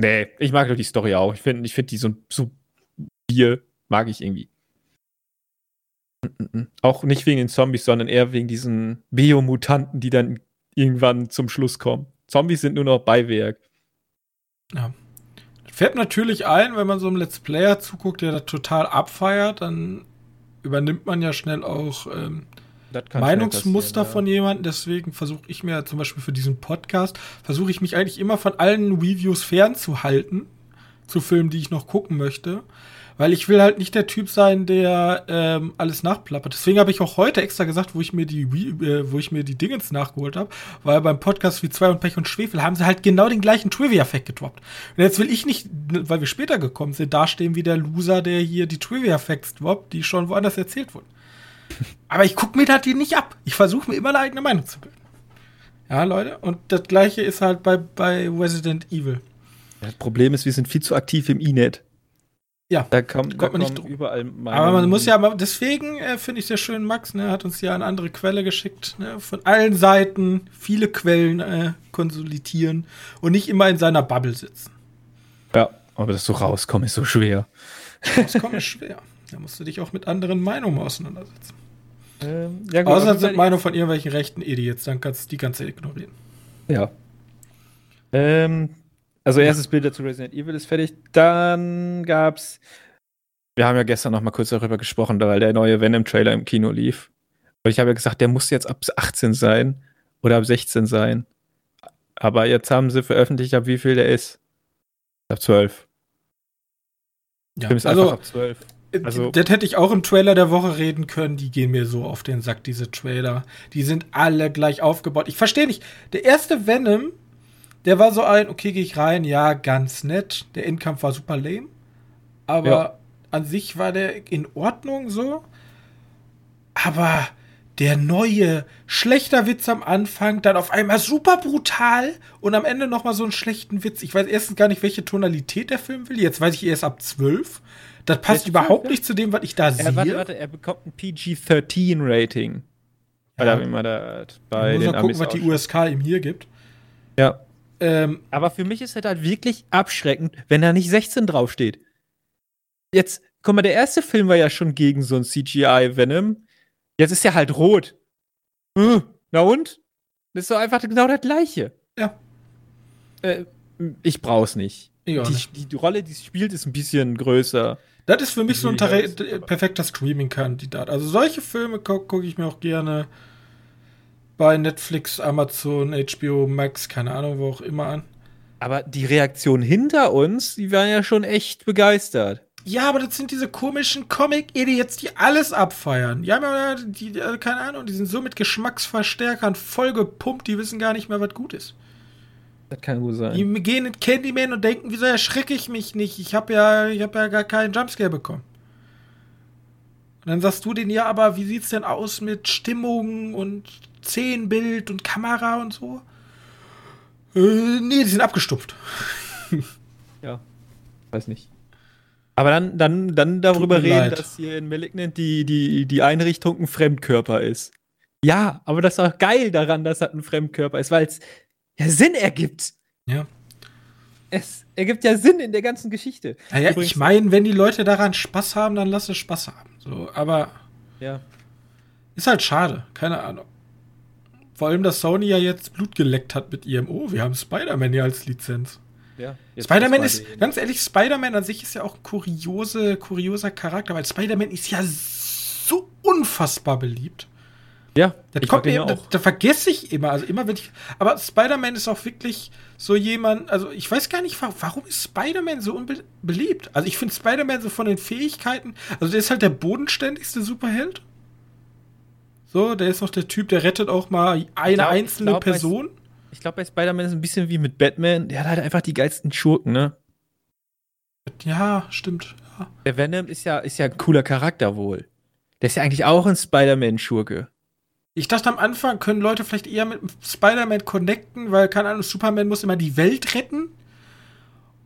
Nee, ich mag doch die Story auch. Ich finde ich find die so, so Bier mag ich irgendwie. Mm, mm, mm. Auch nicht wegen den Zombies, sondern eher wegen diesen Biomutanten, die dann irgendwann zum Schluss kommen. Zombies sind nur noch Beiwerk. Fällt natürlich ein, wenn man so einem Let's Player zuguckt, der das total abfeiert, dann übernimmt man ja schnell auch ähm, Das Meinungsmuster passieren, von jemandem. Deswegen versuche ich mir zum Beispiel für diesen Podcast, versuche ich mich eigentlich immer von allen Reviews fernzuhalten zu Filmen, die ich noch gucken möchte. Weil ich will halt nicht der Typ sein, der ähm, alles nachplappert. Deswegen habe ich auch heute extra gesagt, wo ich mir die, äh, wo ich mir die Dingens nachgeholt habe, weil beim Podcast wie zwei und Pech und Schwefel haben sie halt genau den gleichen Trivia-Fact gedroppt. Und jetzt will ich nicht, weil wir später gekommen sind, dastehen wie der Loser, der hier die Trivia-Facts droppt, die schon woanders erzählt wurden. Aber ich gucke mir das hier nicht ab. Ich versuche mir immer eine eigene Meinung zu bilden. Ja, Leute. Und das gleiche ist halt bei, bei Resident Evil. Das Problem ist, wir sind viel zu aktiv im E-Net. Ja. Da kommt, Kommt man nicht drum. überall Meinungen. Aber man muss ja, mal- deswegen äh, finde ich sehr schön, Max, ne, hat uns ja eine andere Quelle geschickt, ne, von allen Seiten viele Quellen äh, konsolidieren und nicht immer in seiner Bubble sitzen. Ja, aber das so rauskommen ist so schwer. Das kommt schwer. Da musst du dich auch mit anderen Meinungen auseinandersetzen. Ähm, ja, Außer aber es sind Meinungen von irgendwelchen rechten Idiots, dann kannst du die ganze ignorieren. Ja. Ähm, also erstes Bild zu Resident Evil ist fertig. Dann gab's. Wir haben ja gestern noch mal kurz darüber gesprochen, weil der neue Venom-Trailer im Kino lief. Und ich habe ja gesagt, der muss jetzt ab 18 sein oder ab 16 sein. Aber jetzt haben sie veröffentlicht, ab wie viel der ist. Ab 12. Ja, Film ist also, ab 12. äh, also- das hätte ich auch im Trailer der Woche reden können. Die gehen mir so auf den Sack, diese Trailer. Die sind alle gleich aufgebaut. Ich verstehe nicht. Der erste Venom, der war so ein, okay, gehe ich rein, ja, ganz nett. Der Endkampf war super lame. Aber Ja. an sich war der in Ordnung so. Aber der neue, schlechter Witz am Anfang, dann auf einmal super brutal und am Ende noch mal so einen schlechten Witz. Ich weiß erstens gar nicht, welche Tonalität der Film will. Jetzt weiß ich erst ab 12. Das passt Jetzt überhaupt 12, nicht zu dem, was ich da sehe. Er, warte, warte, er bekommt ein PG-13-Rating. Weil Ja. er immer da Ich bei muss den mal gucken, Amis was die. USK ihm hier gibt. Ja. Ähm, Aber für mich ist es halt wirklich abschreckend, wenn da nicht 16 draufsteht. Jetzt, guck mal, der erste Film war ja schon gegen so ein CGI-Venom. Jetzt ist er halt rot. Hm, na und? Das ist doch einfach genau das Gleiche. Ja. Äh, ich brauch's nicht. Ja, die, nicht. die Rolle, die es spielt, ist ein bisschen größer. das ist für mich so ein perfekter Streaming-Kandidat. Also solche Filme gucke guck ich mir auch gerne bei Netflix, Amazon, HBO Max, keine Ahnung, wo auch immer an. Aber die Reaktion hinter uns, die waren ja schon echt begeistert. Ja, aber das sind diese komischen Comic-Idiots, die alles abfeiern. Die haben ja, die, äh, keine Ahnung, die sind so mit Geschmacksverstärkern vollgepumpt, die wissen gar nicht mehr, was gut ist. Das kann gut sein. Die gehen in Candyman und denken, wieso erschrecke ich mich nicht? Ich habe ja, ich hab ja gar keinen Jumpscare bekommen. Und dann sagst du denen, ja, aber wie sieht's denn aus mit Stimmung und Szenenbild und Kamera und so? Äh, nee, die sind abgestumpft. Ja, weiß nicht. Aber dann, dann, dann darüber reden, leid. dass hier in Malignant die, die, die Einrichtung ein Fremdkörper ist. Ja, aber das ist auch geil daran, dass das ein Fremdkörper ist, weil es ja Sinn ergibt. Ja. Es ergibt ja Sinn in der ganzen Geschichte. Naja, Übrigens- ich meine, wenn die Leute daran Spaß haben, dann lass es Spaß haben. So, aber Ja. ist halt schade, keine Ahnung. Vor allem, dass Sony ja jetzt Blut geleckt hat mit ihrem, oh, wir haben Spider-Man ja als Lizenz. ja Spider-Man ist, ganz ehrlich, Spider-Man an sich ist ja auch ein kuriose, kurioser Charakter, weil Spider-Man ist ja so unfassbar beliebt. Ja, das kommt mir, da, da vergesse ich immer. Also immer wenn ich. Aber Spider-Man ist auch wirklich so jemand. Also ich weiß gar nicht, warum ist Spider-Man so unbeliebt? Also ich finde Spider-Man so von den Fähigkeiten. Also der ist halt der bodenständigste Superheld. So, der ist noch der Typ, der rettet auch mal eine glaub, einzelne glaub, Person. Ich glaube, bei Spider-Man ist es ein bisschen wie mit Batman. Der hat halt einfach die geilsten Schurken, ne? Ja, stimmt. Ja. Der Venom ist ja, ist ja ein cooler Charakter wohl. Der ist ja eigentlich auch ein Spider-Man-Schurke. Ich dachte am Anfang können Leute vielleicht eher mit Spider-Man connecten, weil, keine Ahnung, Superman muss immer die Welt retten.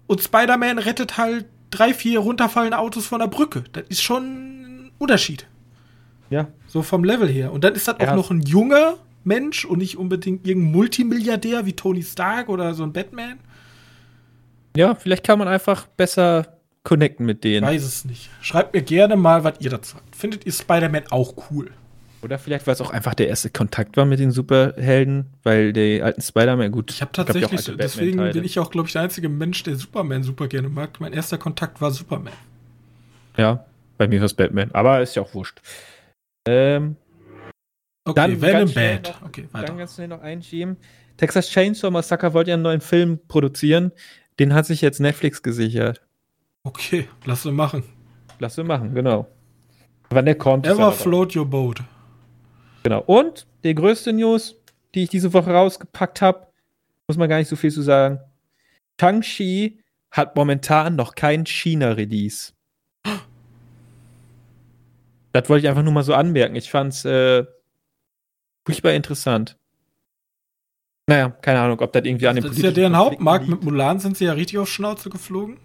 Und Spider-Man rettet halt drei, vier runterfallende Autos von der Brücke. Das ist schon ein Unterschied. Ja. So vom Level her. Und dann ist das ja. auch noch ein junger Mensch und nicht unbedingt irgendein Multimilliardär wie Tony Stark oder so ein Batman. Ja, vielleicht kann man einfach besser connecten mit denen. Ich weiß es nicht. Schreibt mir gerne mal, was ihr dazu habt. Findet ihr Spider-Man auch cool? Oder vielleicht, weil es auch einfach der erste Kontakt war mit den Superhelden, weil die alten Spider-Man, gut. Ich habe tatsächlich, ich deswegen bin ich auch, glaube ich, der einzige Mensch, der Superman super gerne mag. Mein erster Kontakt war Superman. Ja, bei mir war es Batman, aber ist ja auch wurscht. Ähm, okay, dann Venom Bad. Noch, okay, weiter. Dann ganz schnell noch einschieben. Texas Chainsaw Massacre wollte ja einen neuen Film produzieren. Den hat sich jetzt Netflix gesichert. Okay, lass wir machen. Lass wir machen, genau. Wann der kommt. Ever float your boat. Genau. Und die größte News, die ich diese Woche rausgepackt habe, muss man gar nicht so viel zu sagen. Shang-Chi hat momentan noch kein China-Release. Das wollte ich einfach nur mal so anmerken. Ich fand's äh, furchtbar interessant. Naja, keine Ahnung, ob das irgendwie an dem Das ist ja deren Hauptmarkt. Mit Mulan sind sie ja richtig auf Schnauze geflogen.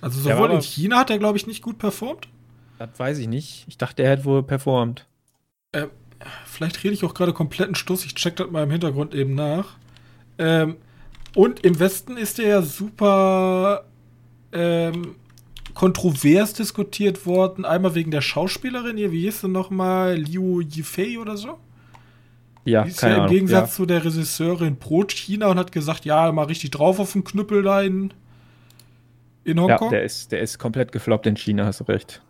Also sowohl ja, in China hat er, glaube ich, nicht gut performt. Das weiß ich nicht. Ich dachte, er hätte wohl performt. Äh, vielleicht rede ich auch gerade kompletten Stuss. Ich check das mal im Hintergrund eben nach. Ähm, und im Westen ist er ja super ähm, kontrovers diskutiert worden. Einmal wegen der Schauspielerin hier, wie hieß sie nochmal? Liu Yifei oder so? Ja, die ist keine ja im Ahnung, Gegensatz ja. zu der Regisseurin pro China und hat gesagt, ja, mal richtig drauf auf den Knüppel da in, in Hongkong. Ja, der ist, der ist komplett gefloppt in China, hast du recht.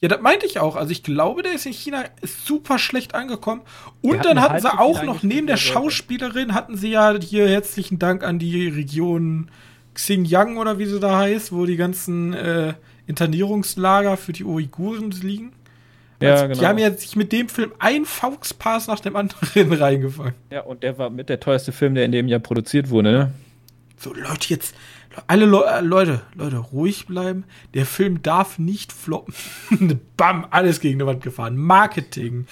Ja, das meinte ich auch. Also ich glaube, der ist in China super schlecht angekommen. Und dann hatten sie auch noch, neben der Schauspielerin, hatten sie ja hier herzlichen Dank an die Region Xinjiang oder wie sie da heißt, wo die ganzen äh, Internierungslager für die Uiguren liegen. Ja, also, genau. Die haben ja sich mit dem Film ein Fauxpass nach dem anderen reingefangen. Ja, und der war mit der teuerste Film, der in dem Jahr produziert wurde, ne? So, Leute, jetzt, alle Le äh, Leute, Leute, ruhig bleiben. Der Film darf nicht floppen. Bam, alles gegen die Wand gefahren. Marketing,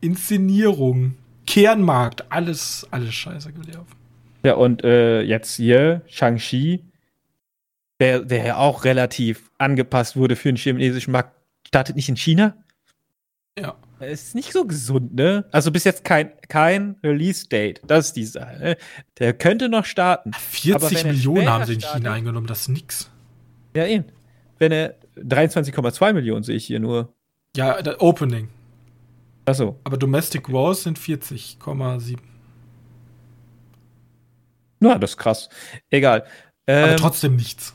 Inszenierung, Kernmarkt, alles, alles scheiße gelaufen. Ja, und äh, jetzt hier, Shang-Chi, der, der ja auch relativ angepasst wurde für den chinesischen Markt, startet nicht in China? Ja. Ist nicht so gesund, ne? Also bis jetzt kein, kein Release-Date. Das ist die Sache. Ne? Der könnte noch starten. 40 Millionen haben sie in China eingenommen, das ist nix. Ja, eben. Wenn er 23,2 Millionen sehe ich hier nur. Ja, das Opening. Achso. Aber Domestic Wars sind 40,7. Na, das ist krass. Egal. Ähm, Aber trotzdem nichts.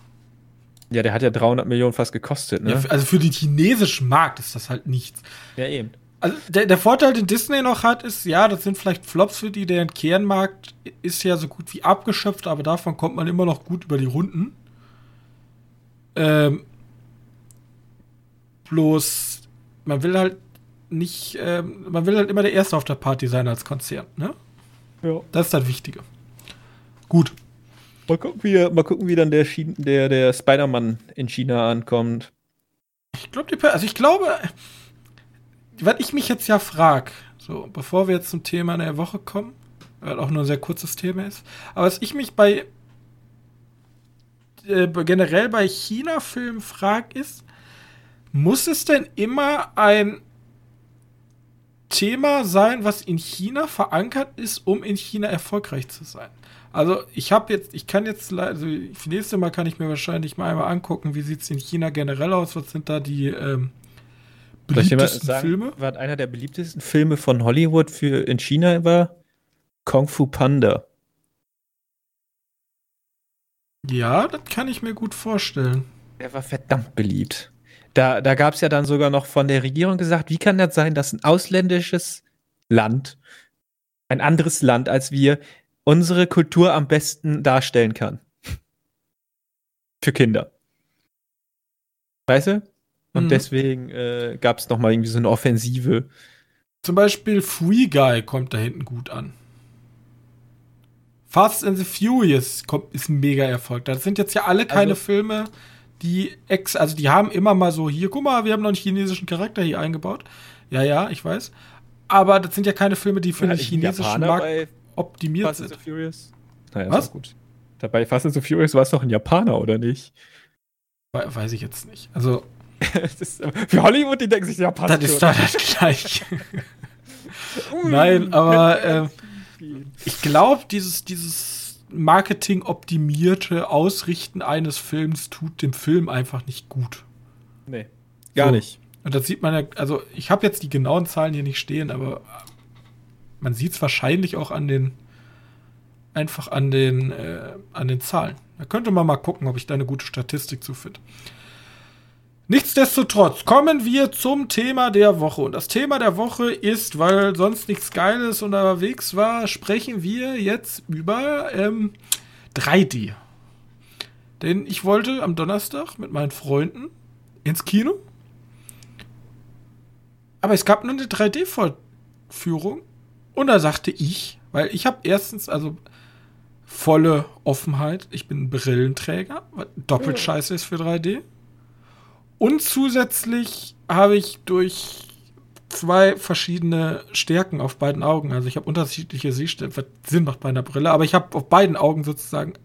Ja, der hat ja 300 Millionen fast gekostet, ne? Ja, also für den chinesischen Markt ist das halt nichts. Ja, eben. Also der, der Vorteil, den Disney noch hat, ist, ja, das sind vielleicht Flops für die, deren Kernmarkt ist ja so gut wie abgeschöpft, aber davon kommt man immer noch gut über die Runden. Ähm, bloß, man will halt nicht, ähm, man will halt immer der Erste auf der Party sein als Konzert, ne? Ja. Das ist das Wichtige. Gut. Mal gucken, wie, mal gucken, wie dann der, der, der Spider-Man in China ankommt. Ich glaube, also ich glaube, was ich mich jetzt ja frage, so, bevor wir jetzt zum Thema der Woche kommen, weil auch nur ein sehr kurzes Thema ist, aber was ich mich bei äh, generell bei China-Filmen frage, ist, muss es denn immer ein Thema sein, was in China verankert ist, um in China erfolgreich zu sein? Also ich habe jetzt, ich kann jetzt, also das nächste Mal kann ich mir wahrscheinlich mal einmal angucken, wie sieht es in China generell aus, was sind da die ähm, beliebtesten sagen, Filme? Was einer der beliebtesten Filme von Hollywood für in China war? Kung Fu Panda. Ja, das kann ich mir gut vorstellen. Der war verdammt beliebt. Da, da gab es ja dann sogar noch von der Regierung gesagt, wie kann das sein, dass ein ausländisches Land, ein anderes Land als wir, unsere Kultur am besten darstellen kann. Für Kinder. Weißt du? Und mhm. deswegen äh, gab es nochmal irgendwie so eine Offensive. Zum Beispiel Free Guy kommt da hinten gut an. Fast and the Furious kommt, ist ein mega Erfolg. Das sind jetzt ja alle keine also, Filme, die ex, also die haben immer mal so, hier, guck mal, wir haben noch einen chinesischen Charakter hier eingebaut. Ja, ja, ich weiß. Aber das sind ja keine Filme, die für den chinesischen Markt optimiert Fast sind. And the Furious? Naja, Was? gut. Dabei Fast and the Furious war es doch ein Japaner, oder nicht? Weiß ich jetzt nicht. Also. ist, für Hollywood, die denken sich, ja, passt. Das ist da das gleich. Nein, aber äh, ich glaube, dieses, dieses Marketing-optimierte Ausrichten eines Films tut dem Film einfach nicht gut. Nee, gar so. nicht. Und das sieht man ja, also ich habe jetzt die genauen Zahlen hier nicht stehen, aber man sieht es wahrscheinlich auch an den, einfach an den, äh, an den Zahlen. Da könnte man mal gucken, ob ich da eine gute Statistik zu finde. Nichtsdestotrotz kommen wir zum Thema der Woche. Und das Thema der Woche ist, weil sonst nichts Geiles unterwegs war, sprechen wir jetzt über ähm, 3D. Denn ich wollte am Donnerstag mit meinen Freunden ins Kino. Aber es gab nur eine 3D-Vorführung. Und da sagte ich, weil ich habe erstens, also volle Offenheit, ich bin Brillenträger, was doppelt scheiße ist für 3D. Und zusätzlich habe ich durch zwei verschiedene Stärken auf beiden Augen. Also ich habe unterschiedliche Sehstärken, was Sinn macht bei einer Brille, aber ich habe auf beiden Augen sozusagen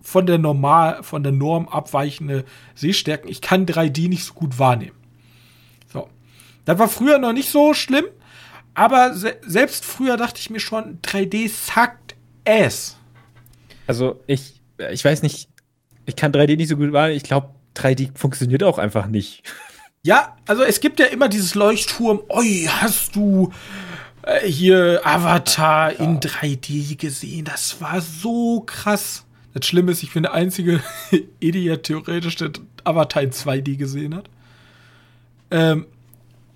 von der normal, von der Norm abweichende Sehstärken. Ich kann 3D nicht so gut wahrnehmen. So. Das war früher noch nicht so schlimm, aber se selbst früher dachte ich mir schon, 3D suckt ass. Also ich, ich weiß nicht, ich kann 3D nicht so gut wahrnehmen. Ich glaube, 3D funktioniert auch einfach nicht. Ja, also es gibt ja immer dieses Leuchtturm. Oi, hast du äh, hier Avatar ja. in 3D gesehen? Das war so krass. Das Schlimme ist, ich bin der einzige Idiot theoretisch, der Avatar in 2D gesehen hat. Ähm,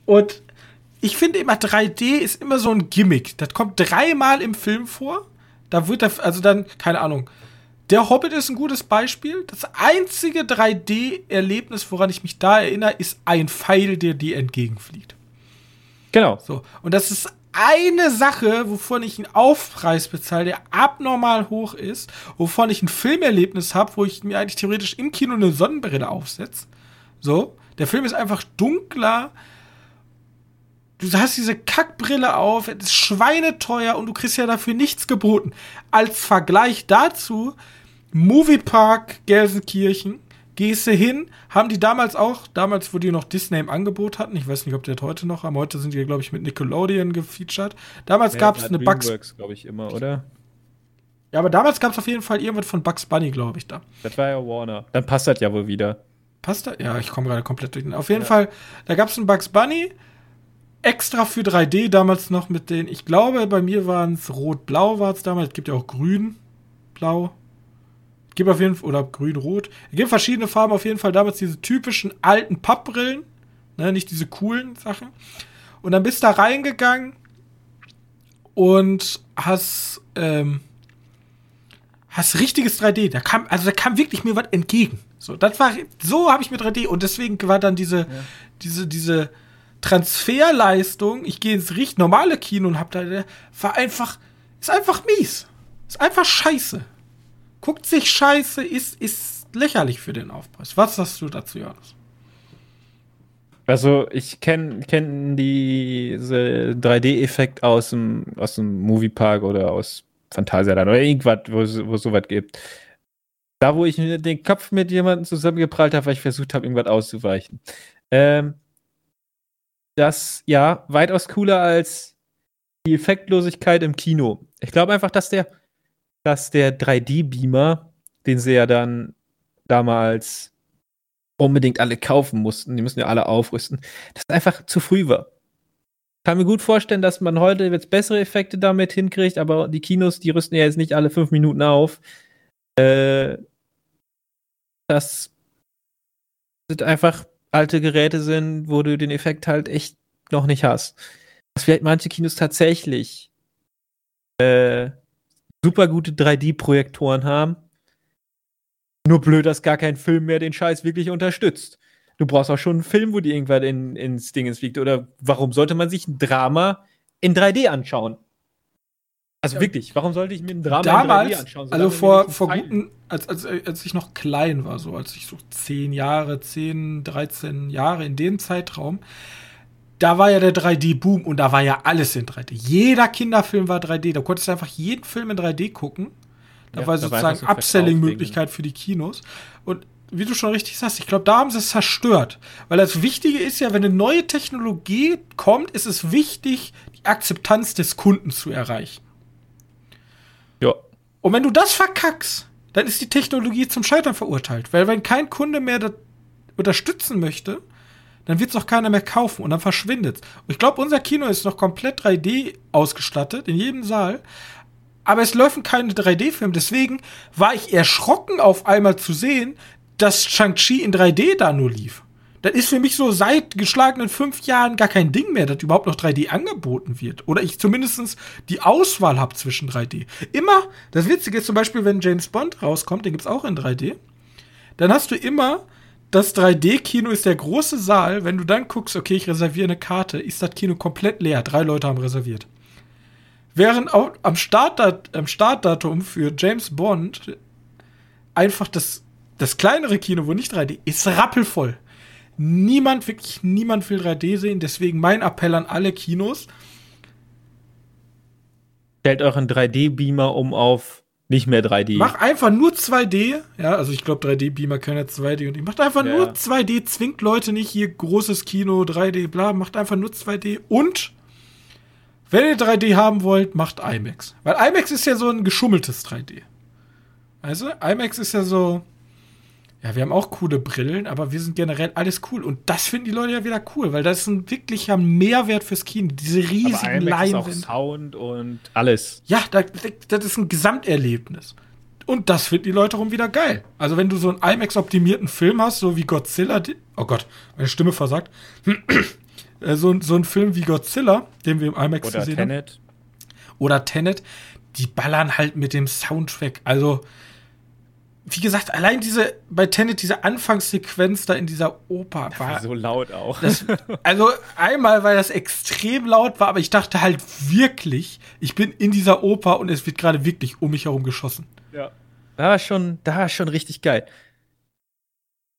und ich finde immer 3D ist immer so ein Gimmick. Das kommt dreimal im Film vor. Da wird er, also dann, keine Ahnung, der Hobbit ist ein gutes Beispiel. Das einzige 3D-Erlebnis, woran ich mich da erinnere, ist ein Pfeil, der dir entgegenfliegt. Genau. So. Und das ist eine Sache, wovon ich einen Aufpreis bezahle, der abnormal hoch ist, wovon ich ein Filmerlebnis habe, wo ich mir eigentlich theoretisch im Kino eine Sonnenbrille aufsetze. So. Der Film ist einfach dunkler. Du hast diese Kackbrille auf, es ist schweineteuer und du kriegst ja dafür nichts geboten. Als Vergleich dazu Moviepark Gelsenkirchen. Gehst du hin, haben die damals auch, damals, wo die noch Disney im Angebot hatten, ich weiß nicht, ob die das heute noch haben, heute sind die, glaube ich, mit Nickelodeon gefeatured. Damals ja, gab es eine Bugs. glaube ich, immer, oder? Ja, aber damals gab es auf jeden Fall irgendwas von Bugs Bunny, glaube ich, da. Das war ja Warner. Dann passt das ja wohl wieder. Passt das? Ja, ich komme gerade komplett durch. Auf jeden ja. Fall, da gab es einen Bugs Bunny, extra für 3D, damals noch mit den, ich glaube, bei mir waren es rot-blau, war es damals, es gibt ja auch grün, blau, gibt auf jeden Fall, oder grün-rot. Es gibt verschiedene Farben, auf jeden Fall damals diese typischen alten Pappbrillen, ne, nicht diese coolen Sachen. Und dann bist du da reingegangen und hast, ähm, hast richtiges 3D. Da kam, also da kam wirklich mir was entgegen. So, das war, so habe ich mir 3D und deswegen war dann diese, ja. diese, diese Transferleistung, ich gehe ins richtig normale Kino und hab da, war einfach, ist einfach mies. Ist einfach scheiße guckt sich scheiße, ist, ist lächerlich für den Aufpreis. Was sagst du dazu, Johannes? Also ich kenne kenn diese 3D-Effekt aus dem, aus dem Moviepark oder aus Phantasialand oder irgendwas, wo es sowas gibt. Da, wo ich den Kopf mit jemandem zusammengeprallt habe, weil ich versucht habe, irgendwas auszuweichen. Ähm, das, ja, weitaus cooler als die Effektlosigkeit im Kino. Ich glaube einfach, dass der dass der 3D-Beamer, den sie ja dann damals unbedingt alle kaufen mussten, die müssen ja alle aufrüsten, das einfach zu früh war. Ich kann mir gut vorstellen, dass man heute jetzt bessere Effekte damit hinkriegt, aber die Kinos, die rüsten ja jetzt nicht alle fünf Minuten auf. Äh, das sind einfach alte Geräte sind, wo du den Effekt halt echt noch nicht hast. vielleicht manche Kinos tatsächlich äh, super gute 3D-Projektoren haben. Nur blöd, dass gar kein Film mehr den Scheiß wirklich unterstützt. Du brauchst auch schon einen Film, wo die irgendwann in, ins Ding fliegt. Oder warum sollte man sich ein Drama in 3D anschauen? Also wirklich, warum sollte ich mir ein Drama Damals, in 3D anschauen? Also vor, vor guten, als, als, als ich noch klein war, so als ich so 10 Jahre, 10, 13 Jahre in dem Zeitraum, da war ja der 3D-Boom und da war ja alles in 3D. Jeder Kinderfilm war 3D. Da konntest du einfach jeden Film in 3D gucken. Da ja, war sozusagen so Upselling-Möglichkeit für die Kinos. Und wie du schon richtig sagst, ich glaube, da haben sie es zerstört. Weil das Wichtige ist ja, wenn eine neue Technologie kommt, ist es wichtig, die Akzeptanz des Kunden zu erreichen. Ja. Und wenn du das verkackst, dann ist die Technologie zum Scheitern verurteilt. Weil wenn kein Kunde mehr das unterstützen möchte, dann wird es auch keiner mehr kaufen und dann verschwindet es. Ich glaube, unser Kino ist noch komplett 3D ausgestattet, in jedem Saal. Aber es laufen keine 3D-Filme. Deswegen war ich erschrocken, auf einmal zu sehen, dass Shang-Chi in 3D da nur lief. Das ist für mich so seit geschlagenen fünf Jahren gar kein Ding mehr, dass überhaupt noch 3D angeboten wird. Oder ich zumindest die Auswahl habe zwischen 3D. Immer, das Witzige ist zum Beispiel, wenn James Bond rauskommt, den gibt es auch in 3D, dann hast du immer das 3D-Kino ist der große Saal. Wenn du dann guckst, okay, ich reserviere eine Karte, ist das Kino komplett leer. Drei Leute haben reserviert. Während auch am, Startdat am Startdatum für James Bond einfach das, das kleinere Kino, wo nicht 3D, ist rappelvoll. Niemand, wirklich niemand will 3D sehen. Deswegen mein Appell an alle Kinos. Stellt euren 3D-Beamer um auf nicht mehr 3D. Mach einfach nur 2D. Ja, also ich glaube 3D-Beamer können ja 2D und ich macht einfach ja. nur 2D, zwingt Leute nicht hier großes Kino, 3D, bla, macht einfach nur 2D und wenn ihr 3D haben wollt, macht IMAX. Weil IMAX ist ja so ein geschummeltes 3D. Also, IMAX ist ja so, ja, wir haben auch coole Brillen, aber wir sind generell alles cool. Und das finden die Leute ja wieder cool, weil das ist ein wirklicher Mehrwert fürs Kino. Diese riesigen Leinwände. Sound und alles. Ja, das, das ist ein Gesamterlebnis. Und das finden die Leute rum wieder geil. Also, wenn du so einen IMAX-optimierten Film hast, so wie Godzilla, oh Gott, meine Stimme versagt. Äh, so, so ein Film wie Godzilla, den wir im IMAX Oder gesehen Tenet. haben. Oder Tenet. Die ballern halt mit dem Soundtrack. Also, wie gesagt, allein diese, bei Tenet, diese Anfangssequenz da in dieser Oper war, war so laut auch. Das, also einmal, weil das extrem laut war, aber ich dachte halt wirklich, ich bin in dieser Oper und es wird gerade wirklich um mich herum geschossen. Ja. Da war schon, da war schon richtig geil.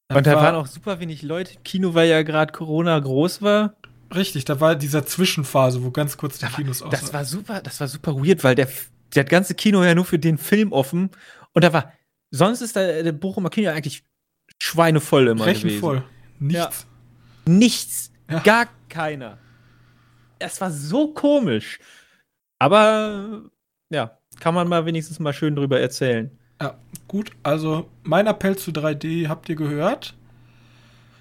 Das und da war, waren auch super wenig Leute im Kino, weil ja gerade Corona groß war. Richtig, da war dieser Zwischenphase, wo ganz kurz die da Kinos aus. Das war super, das war super weird, weil der, der ganze Kino ja nur für den Film offen und da war Sonst ist der, der Bochumer Kino eigentlich schweinevoll immer Rechenvoll. gewesen. Nichts. Ja. Nichts. Ja. Gar keiner. Es war so komisch. Aber ja, kann man mal wenigstens mal schön drüber erzählen. Ja, gut. Also mein Appell zu 3D habt ihr gehört.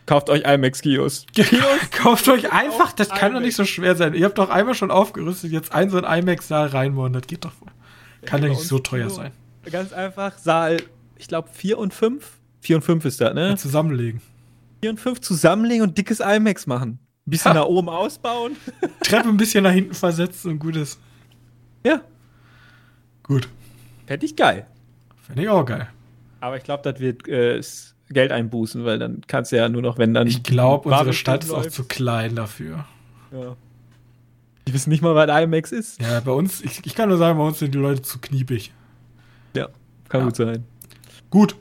Kauft euch IMAX-Kios. Kauft euch einfach, das kann doch nicht so schwer sein. Ihr habt doch einmal schon aufgerüstet, jetzt ein so ein IMAX-Saal reinbauen, das geht doch. Kann ja, ja nicht so teuer Kino. sein. Ganz einfach, Saal ich glaube, 4 und 5. 4 und 5 ist das, ne? Ja, zusammenlegen. 4 und 5 zusammenlegen und dickes IMAX machen. Ein bisschen ha. nach oben ausbauen. Treppe ein bisschen nach hinten versetzen und gut ist. Ja. Gut. Fände ich geil. Fände ich auch geil. Aber ich glaube, das wird äh, Geld einbußen, weil dann kannst du ja nur noch, wenn dann. Ich glaube, unsere Stadt ist auch zu klein dafür. Ja. Die wissen nicht mal, was IMAX ist. Ja, bei uns, ich, ich kann nur sagen, bei uns sind die Leute zu kniepig. Ja, kann ja. gut sein. Gut.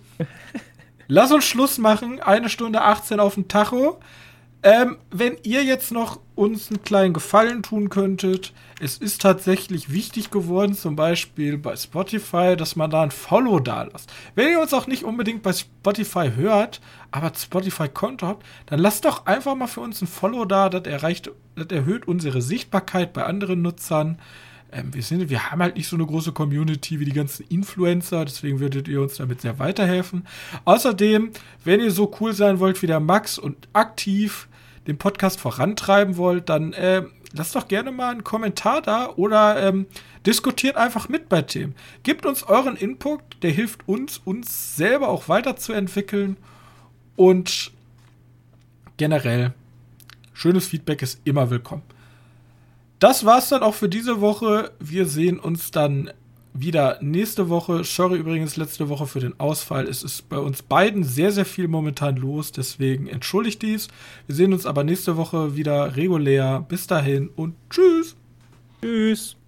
Lass uns Schluss machen. Eine Stunde 18 auf dem Tacho. Ähm, wenn ihr jetzt noch uns einen kleinen Gefallen tun könntet, es ist tatsächlich wichtig geworden, zum Beispiel bei Spotify, dass man da ein Follow da lässt. Wenn ihr uns auch nicht unbedingt bei Spotify hört, aber Spotify-Konto habt, dann lasst doch einfach mal für uns ein Follow da. Das, erreicht, das erhöht unsere Sichtbarkeit bei anderen Nutzern. Ähm, wir, sind, wir haben halt nicht so eine große Community wie die ganzen Influencer, deswegen würdet ihr uns damit sehr weiterhelfen. Außerdem, wenn ihr so cool sein wollt wie der Max und aktiv den Podcast vorantreiben wollt, dann äh, lasst doch gerne mal einen Kommentar da oder ähm, diskutiert einfach mit bei Themen. Gebt uns euren Input, der hilft uns, uns selber auch weiterzuentwickeln und generell, schönes Feedback ist immer willkommen. Das war's dann auch für diese Woche. Wir sehen uns dann wieder nächste Woche. Sorry übrigens letzte Woche für den Ausfall. Es ist bei uns beiden sehr, sehr viel momentan los. Deswegen entschuldigt dies. Wir sehen uns aber nächste Woche wieder regulär. Bis dahin und tschüss. Tschüss.